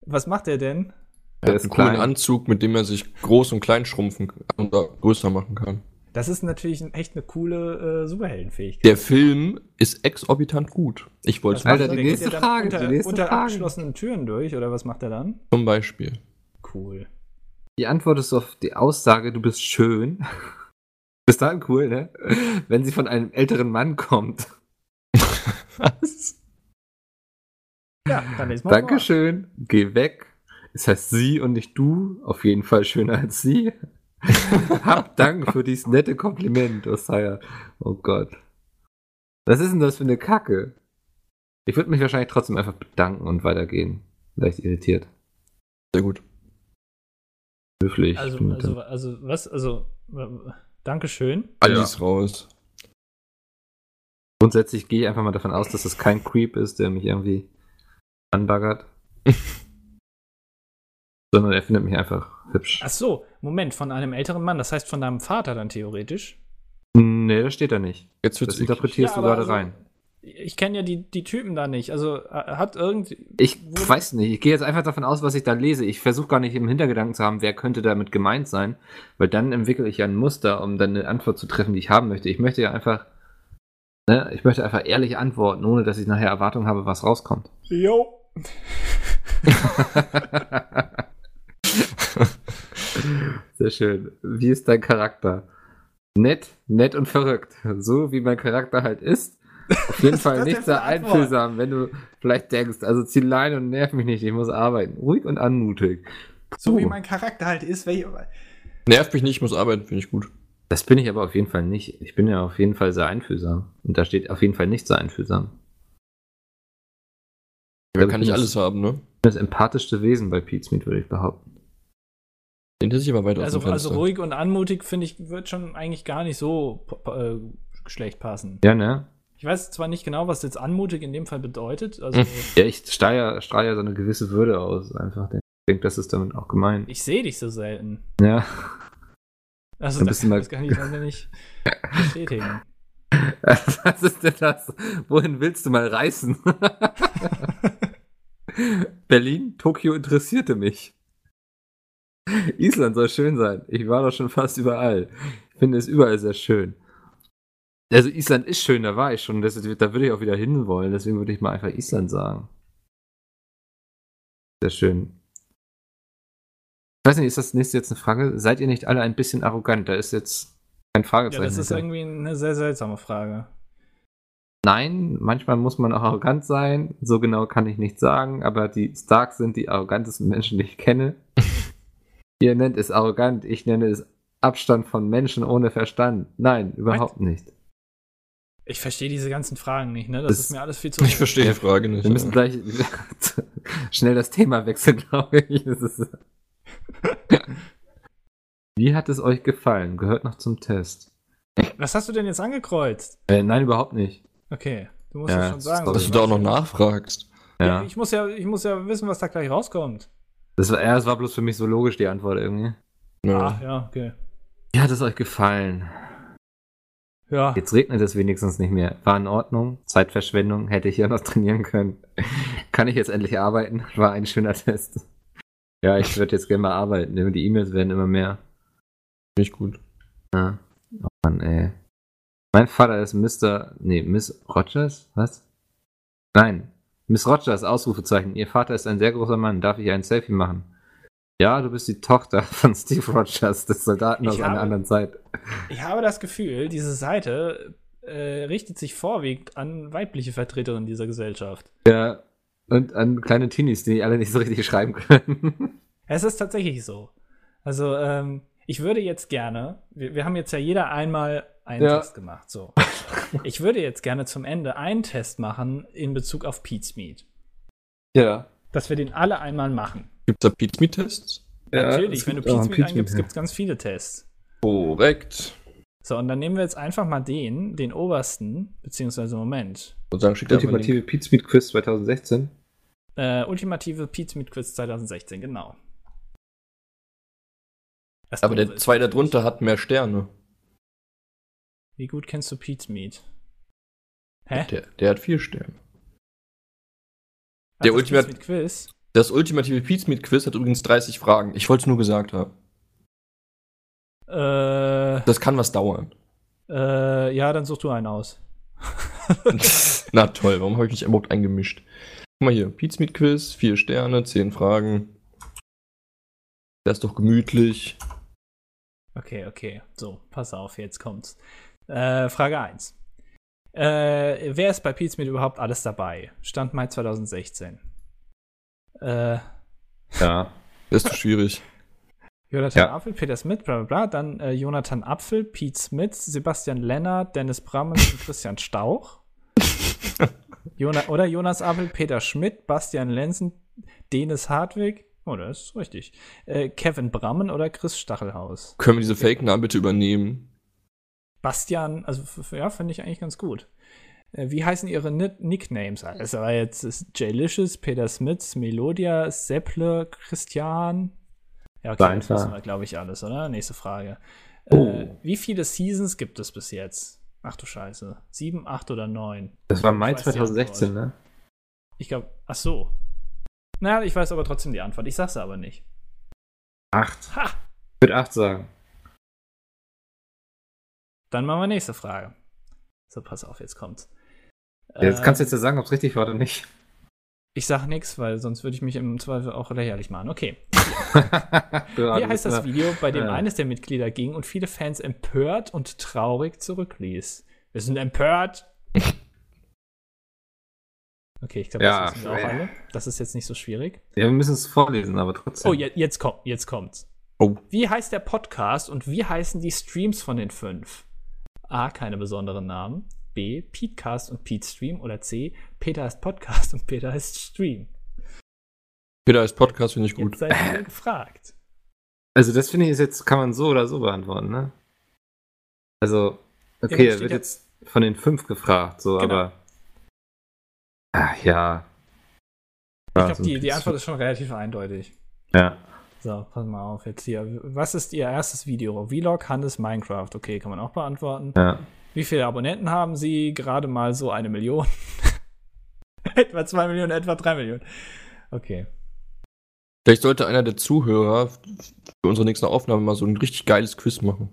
Was macht der denn? Er hat ist einen coolen klein. Anzug, mit dem er sich groß und klein schrumpfen und da größer machen kann. Das ist natürlich echt eine coole äh, Superheldenfähigkeit. Der Film ist exorbitant gut. Ich wollte es Alter, die nächste dann Frage, Unter, die nächste unter Frage. abgeschlossenen Türen durch, oder was macht er dann? zum Beispiel. Cool. Die Antwort ist auf die Aussage, du bist schön. Bis dahin cool, ne? Wenn sie von einem älteren Mann kommt. Was? Ja, dann wir mal. Dankeschön, geh weg. Es heißt sie und nicht du. Auf jeden Fall schöner als sie. Hab Dank für dieses nette Kompliment, Osaya. Oh Gott. Was ist denn das für eine Kacke? Ich würde mich wahrscheinlich trotzdem einfach bedanken und weitergehen. Leicht irritiert. Sehr gut. Höflich. Also, also, also, was? Also, äh, Dankeschön. Alles raus. Grundsätzlich gehe ich einfach mal davon aus, dass das kein Creep ist, der mich irgendwie anbaggert. Sondern er findet mich einfach hübsch. Ach so, Moment, von einem älteren Mann, das heißt von deinem Vater dann theoretisch. Nee, das steht da nicht. Jetzt wird's Das interpretierst Ja, du gerade also- rein. Ich kenne ja die, die Typen da nicht. Also äh, hat irgend. Ich weiß nicht. Ich gehe jetzt einfach davon aus, was ich da lese. Ich versuche gar nicht im Hintergedanken zu haben, wer könnte damit gemeint sein, weil dann entwickle ich ja ein Muster, um dann eine Antwort zu treffen, die ich haben möchte. Ich möchte ja einfach, ne, ich möchte einfach ehrlich antworten, ohne dass ich nachher Erwartung habe, was rauskommt. Jo. Sehr schön. Wie ist dein Charakter? Nett, nett und verrückt. So wie mein Charakter halt ist. Auf jeden Fall nicht sehr einfühlsam, wenn du vielleicht denkst, also zieh Leine und nerv mich nicht, ich muss arbeiten. Ruhig und anmutig. So wie Uh. mein Charakter halt ist. Welche, Nervt mich nicht, ich muss arbeiten, finde ich gut. Das bin ich aber auf jeden Fall nicht. Ich bin ja auf jeden Fall sehr einfühlsam. Und da steht auf jeden Fall nicht sehr einfühlsam. Wer Ich kann nicht das- alles haben, ne? Ich bin das empathischste Wesen bei Pete's Meat, würde ich behaupten. Den hätte ich aber weiter also, aus dem also Fenster. ruhig und anmutig, finde ich, wird schon eigentlich gar nicht so äh, schlecht passen. Ja, ne? Ich weiß zwar nicht genau, was jetzt anmutig in dem Fall bedeutet. Also, Ja, ich strahle ja, ja so eine gewisse Würde aus. Einfach. Ich denke, das ist damit auch gemeint. ich sehe dich so selten. Ja. Also, Dann das, kann ich leider nicht bestätigen. Was ist denn das? Wohin willst du mal reisen? Berlin, Tokio interessierte mich. Island soll schön sein. Ich war doch schon fast überall. Ich finde es überall sehr schön. Also Island ist schön, da war ich schon. Das, da würde ich auch wieder hinwollen. Deswegen würde ich mal einfach Island sagen. Sehr schön. Ich weiß nicht, ist das nächste jetzt eine Frage? Seid ihr nicht alle ein bisschen arrogant? Da ist jetzt ein Ja, Fragezeichen. das ist irgendwie eine sehr seltsame Frage. Nein, manchmal muss man auch arrogant sein. So genau kann ich nicht sagen, aber die Starks sind die arrogantesten Menschen, die ich kenne. Ihr nennt es arrogant, ich nenne es Abstand von Menschen ohne Verstand. Nein, überhaupt nicht. Ich verstehe diese ganzen Fragen nicht, ne? Das, Das- ist mir alles viel zu. Ich verstehe die Frage nicht. Wir müssen gleich schnell das Thema wechseln, glaube ich. Wie hat es euch gefallen? Gehört noch zum Test. Was hast du denn jetzt angekreuzt? Äh, nein, überhaupt nicht. Okay, du musst Ja, das schon sagen. Dass du da auch noch nachfragst. Ja. Ich, muss ja, ich muss ja wissen, was da gleich rauskommt. Das war, ja, das war bloß für mich so logisch, die Antwort irgendwie. Ja. Ah, ja, okay. Wie hat es euch gefallen? Ja, Jetzt regnet es wenigstens nicht mehr. War in Ordnung. Zeitverschwendung. Hätte ich ja noch trainieren können. kann ich jetzt endlich arbeiten? War ein schöner Test. Ja, ich würde jetzt gerne mal arbeiten. Die E-Mails werden immer mehr. Finde ich gut. Ja. Oh Mann, ey. Mein Vater ist Mr. Nee, Miss Rogers? Was? Nein. Miss Rogers, Ausrufezeichen. Ihr Vater ist ein sehr großer Mann. Darf ich ein Selfie machen? Ja, du bist die Tochter von Steve Rogers, des Soldaten Ich aus einer habe- anderen Zeit. Ich habe das Gefühl, diese Seite äh, richtet sich vorwiegend an weibliche Vertreterinnen dieser Gesellschaft. Ja. Und an kleine Teenies, die alle nicht so richtig schreiben können. Es ist tatsächlich so. Also, ähm, ich würde jetzt gerne, wir, wir haben jetzt ja jeder einmal einen Ja. Test gemacht, so. Ich würde jetzt gerne zum Ende einen Test machen in Bezug auf Pete's Meat. ja. Dass wir den alle einmal machen. Gibt es da Pete Tests? Natürlich, wenn du Pete's Meat eingibst, gibt es ganz viele Tests. Korrekt. So, und dann nehmen wir jetzt einfach mal den, den obersten, beziehungsweise Moment. Und sagen, schickt. Ultimative Pete Smith Quiz 2016. Äh, ultimative Pete's Meat Quiz 2016, genau. Das Aber der zwei darunter hat mehr Sterne. Wie gut kennst du Pete's Meat? Hä? Der, der hat vier Sterne. Der das Ultimat- Pete's Meat Quiz? Das ultimative Pete Meat Quiz hat übrigens 30 Fragen. Ich wollte es nur gesagt haben. Äh, Das kann was dauern. äh, ja, dann such du einen aus. Na toll, warum habe ich mich überhaupt eingemischt? Guck mal hier, Pete's Meat Quiz, vier Sterne, zehn Fragen. Das ist doch gemütlich. Okay, okay. So, pass auf, jetzt kommt's. Äh, Frage 1. Äh, wer ist bei Pete's Meat überhaupt alles dabei? Stand Mai 2016. Äh, Ja. Ist zu schwierig. Jonathan Ja. Apfel, Peter Smith, bla bla bla. Dann äh, Jonathan Apfel, Pete Smith, Sebastian Lennart, Dennis Brammens und Christian Stauch. Jona oder Jonas Apfel, Peter Schmidt, Bastian Lenzen, Denis Hartwig. Oh, das ist richtig. Äh, Kevin Brammen oder Chris Stachelhaus. Können wir diese Fake-Namen bitte übernehmen? Bastian, also ja, finde ich eigentlich ganz gut. Äh, wie heißen ihre Ni Nicknames? Also war jetzt ist Jaylicious, Peter Smith, Melodia, Sepple, Christian. Ja, okay, das wissen wir, glaube ich, alles, oder? Nächste Frage. Oh. Äh, wie viele Seasons gibt es bis jetzt? Ach du Scheiße. Sieben, acht oder neun? Das war Mai Ich weiß die 2016, Antwort. ne? Ich glaube, ach so. Na, ich weiß aber trotzdem die Antwort. Ich sag's aber nicht. Acht. Ha! Ich würde acht sagen. Dann machen wir nächste Frage. So, pass auf, jetzt kommt's. Jetzt kannst du jetzt ja sagen, ob es richtig war oder nicht. Ich sag nichts, weil sonst würde ich mich im Zweifel auch lächerlich machen. Okay. ja, Wie heißt das Video, bei dem Ja. eines der Mitglieder ging und viele Fans empört und traurig zurückließ? Wir sind empört. Okay, ich glaube, Ja, das wissen wir auch ja. alle. Das ist jetzt nicht so schwierig. Ja, wir müssen es vorlesen, aber trotzdem. Oh, je, jetzt kommt, jetzt kommt's. Oh. Wie heißt der Podcast und wie heißen die Streams von den fünf? A. Keine besonderen Namen. B. Petecast und Pete Stream. Oder C. Peter heißt Podcast und Peter heißt Stream. Peter als Podcast finde ich gut. Jetzt seid ihr gefragt. Also das finde ich ist jetzt, kann man so oder so beantworten, ne? Also, da okay, er steht wird ja- jetzt von den fünf gefragt, so, Genau. aber. Ach ja. Ich glaube, die, die Antwort ist schon relativ eindeutig. Ja. So, pass mal auf jetzt hier. Was ist Ihr erstes Video? Vlog, Hannes, Minecraft. Okay, kann man auch beantworten. Ja. Wie viele Abonnenten haben Sie? Gerade mal so eine Million. etwa zwei Millionen, etwa drei Millionen. Okay. Vielleicht sollte einer der Zuhörer für unsere nächste Aufnahme mal so ein richtig geiles Quiz machen.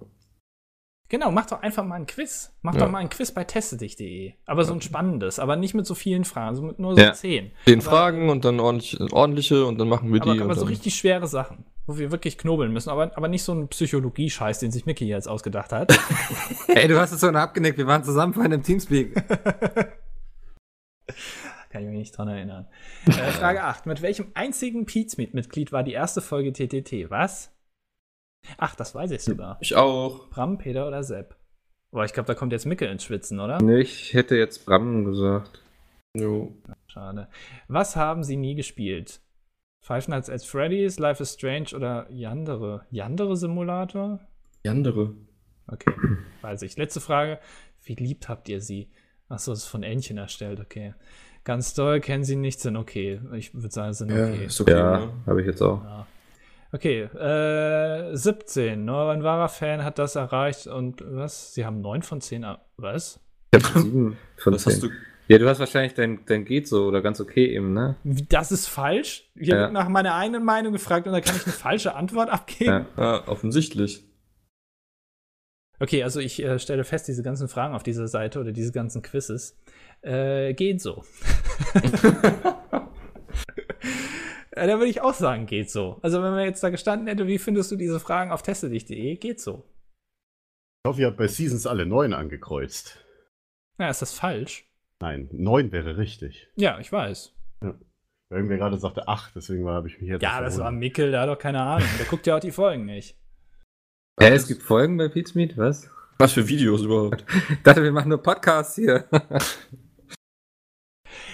Genau, mach doch einfach mal ein Quiz. Mach Ja. doch mal ein Quiz bei testedich.de. Aber so ein spannendes, aber nicht mit so vielen Fragen, also mit nur so Ja. zehn. Den Aber- Fragen und dann ordentlich, ordentliche und dann machen wir die. Aber, aber und so richtig schwere Sachen, wo wir wirklich knobeln müssen, aber, aber nicht so ein Psychologie-Scheiß, den sich Mickey jetzt ausgedacht hat. Ey, du hast es so abgenickt, wir waren zusammen vorhin im Teamspeak. Kann ich mich nicht dran erinnern. Äh, Frage 8. Mit welchem einzigen Pizmeet-Mitglied war die erste Folge TTT? Was? Ach, das weiß ich sogar. ich auch. Bram, Peter oder Sepp? Boah, ich glaube, da kommt jetzt Mickel ins Schwitzen, oder? Nee, ich hätte jetzt Bram gesagt. Jo. Schade. Was haben sie nie gespielt? Five Nights at Freddy's, Life is Strange oder Yandere? Yandere Simulator? Die andere. Okay, weiß ich. Letzte Frage. Wie liebt habt ihr sie? Achso, das ist von Entchen erstellt, okay. Ganz doll kennen sie nicht, sind okay. Ich würde sagen, sind Ja, okay. ist okay. Ja, Ne? habe ich jetzt auch. Ja. Okay, äh, 17. Nur ein wahrer Fan hat das erreicht und was? Sie haben 9 von 10. ab- Was? Ich habe sieben von Was hast zehn. du? Ja, du hast wahrscheinlich dein, dein geht so oder ganz okay eben, ne? Das ist falsch. Hier Ja. wird nach meiner eigenen Meinung gefragt und da kann ich eine falsche Antwort abgeben. Ja. Ja, offensichtlich. Okay, also ich äh, stelle fest, diese ganzen Fragen auf dieser Seite oder diese ganzen Quizzes äh, gehen so. ja, da würde ich auch sagen, geht so. Also wenn man jetzt da gestanden hätte, wie findest du diese Fragen auf teste.de, geht so. Ich hoffe, ihr habt bei Seasons alle neun angekreuzt. Ja, ist das falsch? Nein, neun wäre richtig. Ja, ich weiß. Weil irgendwer gerade sagte acht, deswegen habe ich mich jetzt. Ja, das war Mickel, der hat doch keine Ahnung. Der guckt ja auch die Folgen nicht. Hä, es gibt Folgen bei Pete's Meet, was? Was für Videos überhaupt? Ich dachte, wir machen nur Podcasts hier.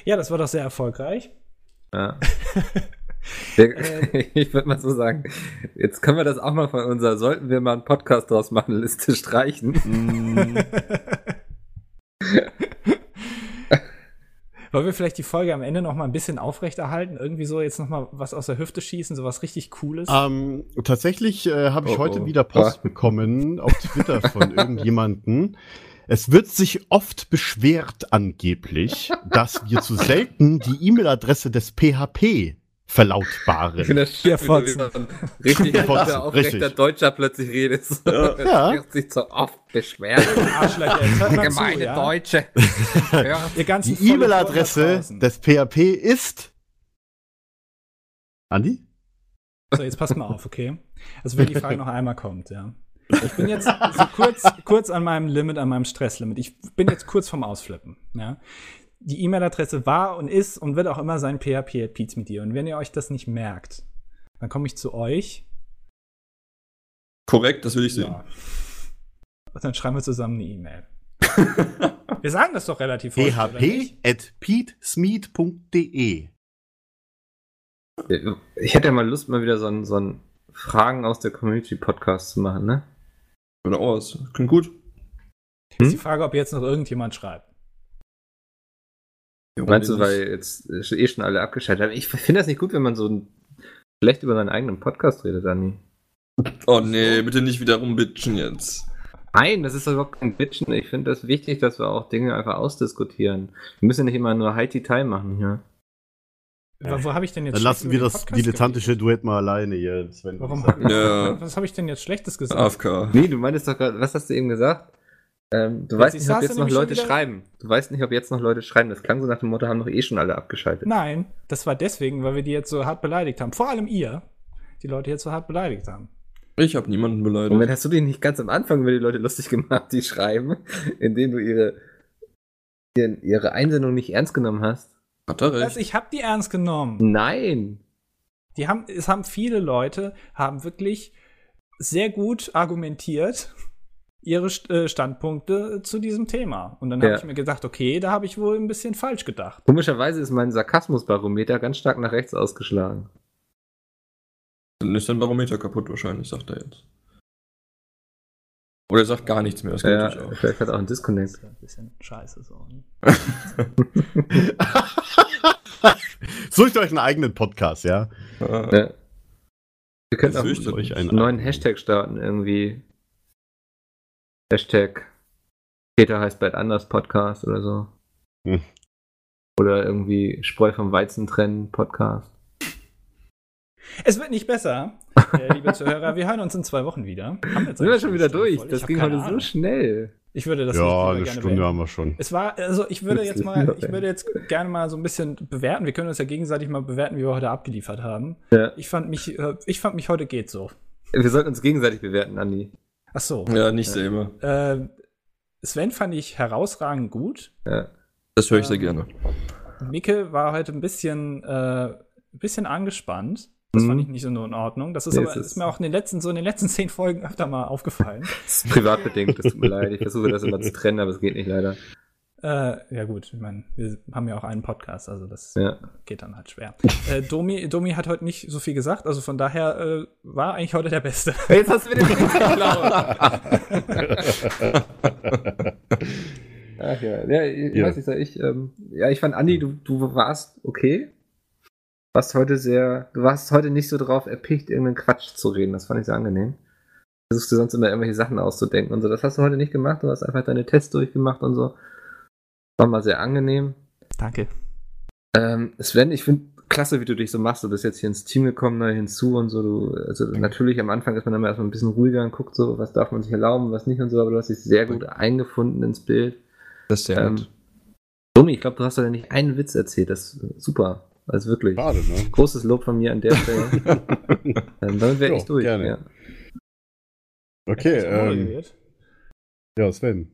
Ja, das war doch sehr erfolgreich. ja. Der, ich würde mal so sagen, jetzt können wir das auch mal von unserer, sollten wir mal einen Podcast draus machen, Liste streichen. Mm, Wollen wir vielleicht die Folge am Ende noch mal ein bisschen aufrechterhalten? Irgendwie so jetzt noch mal was aus der Hüfte schießen, so was richtig Cooles? Ähm, tatsächlich äh, habe ich Oh, heute oh. wieder Post Ah. bekommen auf Twitter von irgendjemanden. Es wird sich oft beschwert angeblich, dass wir zu selten die E-Mail-Adresse des PHP Ich verlautbaren. finde das schön, richtig Ja, aufrechter. Deutscher plötzlich redet. So. Ja. Ja. Sich so oft zu, Gemeine ja? Deutsche. Ja. Ihr ganzen Die E-Mail-Adresse des PHP ist. Andi? So, jetzt passt mal auf, okay? Also wenn die Frage noch einmal kommt, ja. Ich bin jetzt so kurz, kurz an meinem Limit, an meinem Stresslimit. Ich bin jetzt kurz vorm Ausflippen, ja. Die E-Mail-Adresse war und ist und wird auch immer sein php at mit dir. Und wenn ihr euch das nicht merkt, dann komme ich zu euch. korrekt, das will ich sehen. Ja. Und dann schreiben wir zusammen eine E-Mail. wir sagen das doch relativ häufig, oder php nicht? at petesmeet.de. Ich hätte ja mal Lust, mal wieder so ein, so ein Fragen aus der Community Podcast zu machen, ne? Oder aus. Klingt gut. Ist die Frage, ob jetzt noch irgendjemand schreibt. Meinst du, weil jetzt eh schon alle abgeschaltet haben? Ich finde das nicht gut, wenn man so schlecht über seinen eigenen Podcast redet, Dani. Oh nee, bitte nicht wieder rumbitchen jetzt. Nein, das ist doch überhaupt kein Bitchen. Ich finde das wichtig, dass wir auch Dinge einfach ausdiskutieren. Wir müssen nicht immer nur High-Teil machen hier. Wo, wo habe ich denn jetzt Dann lassen wir das dilettantische? Duett mal alleine hier. Sven. Warum? Ja. Was habe ich denn jetzt Schlechtes gesagt? AFK. Nee, du meintest doch gerade, was hast du eben gesagt? Ähm, du Jetzt weißt ich nicht, ob jetzt noch Leute wieder- schreiben. Du weißt nicht, ob jetzt noch Leute schreiben. Das klang so nach dem Motto, haben doch eh schon alle abgeschaltet. Nein, das war deswegen, weil wir die jetzt so hart beleidigt haben. Vor allem ihr, die Leute jetzt so hart beleidigt haben. Ich habe niemanden beleidigt. Moment, hast du dich nicht ganz am Anfang über die Leute lustig gemacht, die schreiben, indem du ihre, ihre, ihre Einsendung nicht ernst genommen hast? Hat er recht. Also ich habe die ernst genommen. Nein. Die haben, es haben viele Leute, haben wirklich sehr gut argumentiert ihre äh, Standpunkte zu diesem Thema. Und dann habe Ja. ich mir gedacht, okay, da habe ich wohl ein bisschen falsch gedacht. Komischerweise ist mein Sarkasmusbarometer ganz stark nach rechts ausgeschlagen. Dann ist dein Barometer kaputt wahrscheinlich, sagt er jetzt. Oder er sagt gar nichts mehr, das geht Ja, natürlich auch. vielleicht hat er auch einen Disconnect. Das ist ein bisschen scheiße so. ne? Sucht euch einen eigenen Podcast, ja? Ja. Ja. Wir können Das auch euch einen neuen Hashtag starten, irgendwie. Hashtag Peter heißt bald anders Podcast oder so. Hm. Oder irgendwie Spreu vom Weizen trennen Podcast. Es wird nicht besser, äh, liebe Zuhörer. Wir hören uns in zwei Wochen wieder. Sind wir schon wieder durch? voll. Das ging heute so schnell. Ich würde das ja, eine gerne Stunde beenden. haben wir schon. Es war, also ich würde jetzt mal, ich würde jetzt gerne mal so ein bisschen bewerten. Wir können uns ja gegenseitig mal bewerten, wie wir heute abgeliefert haben. Ja. Ich fand mich, äh, ich fand mich heute geht so. Wir sollten uns gegenseitig bewerten, Andi. Ach so. Ja, nicht selber. Äh, Sven fand ich herausragend gut. Ja. Das höre ich sehr Ähm, gerne. Micke war heute ein bisschen, äh, ein bisschen angespannt. Das Mhm. fand ich nicht so in Ordnung. Das ist Nee, aber ist- ist mir auch in den letzten, so in den letzten zehn Folgen öfter mal aufgefallen. Privatbedingt, das tut mir leid. Ich versuche das immer zu trennen, aber es geht nicht leider. Äh, ja gut, ich meine, wir haben ja auch einen Podcast, also das Ja. geht dann halt schwer. äh, Domi, Domi hat heute nicht so viel gesagt, also von daher äh, war eigentlich heute der Beste. Jetzt hast du mir den geklaut. Ach ja, ja ich Ja. weiß nicht, sag ich, ähm, ja, ich fand, Andi, du, du warst okay. Warst heute sehr, du warst heute nicht so drauf erpicht, irgendeinen Quatsch zu reden. Das fand ich sehr angenehm. Versuchst du sonst immer irgendwelche Sachen auszudenken und so. Das hast du heute nicht gemacht. Du hast einfach deine Tests durchgemacht und so. War mal sehr angenehm. Danke. Ähm, Sven, ich finde klasse, wie du dich so machst. Du bist jetzt hier ins Team gekommen, da hinzu und so. Du, also natürlich am Anfang ist man dann erstmal ein bisschen ruhiger und guckt so, was darf man sich erlauben, was nicht und so, aber du hast dich sehr gut eingefunden ins Bild. Das ist sehr Ähm, nett. Domi, ich glaube, du hast doch nicht einen Witz erzählt. Das ist super. Also wirklich. Schade, ne? Großes Lob von mir an der Stelle. ähm, damit wäre ich durch. gerne. Ja. Okay, ähm, ja, Sven.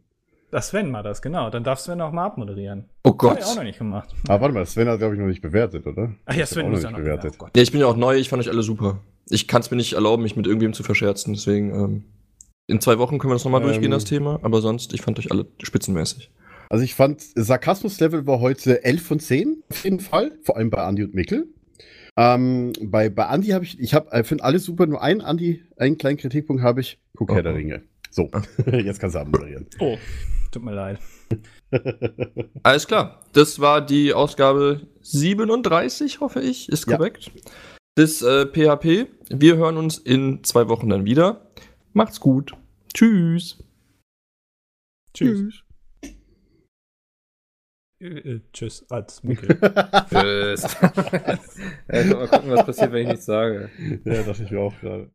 Das Sven war das, genau. Dann darf Sven auch mal abmoderieren. Oh Hab Gott. ich auch noch nicht gemacht. Ah, warte mal, Sven hat, glaube ich, noch nicht bewertet, oder? Ach ja, Sven muss noch ja nicht noch bewertet. Oh Gott. Ja, ich bin ja auch neu, ich fand euch alle super. Ich kann es mir nicht erlauben, mich mit irgendwem zu verscherzen, deswegen ähm, in zwei Wochen können wir das nochmal Ähm. durchgehen, das Thema, aber sonst, ich fand euch alle spitzenmäßig. Also ich fand, Sarkasmus-Level war heute 11 von 10, auf jeden Fall. Vor allem bei Andi und Mikkel. Ähm, bei, bei Andi habe ich, ich habe, äh, finde alle super, nur einen Andi, einen kleinen Kritikpunkt habe ich. Guck Oh, Herr der oh. Ringe. So, jetzt kannst du abmoderieren. Oh, tut mir leid. Alles klar, das war die Ausgabe 37, hoffe ich, ist Ja. korrekt. Des äh, PHP. Wir hören uns in zwei Wochen dann wieder. Macht's gut. Tschüss. Tschüss. Äh, äh, tschüss, als Mikkel. Tschüss. ja, mal gucken, was passiert, wenn ich nichts sage. ja, dachte ich mir auch gerade.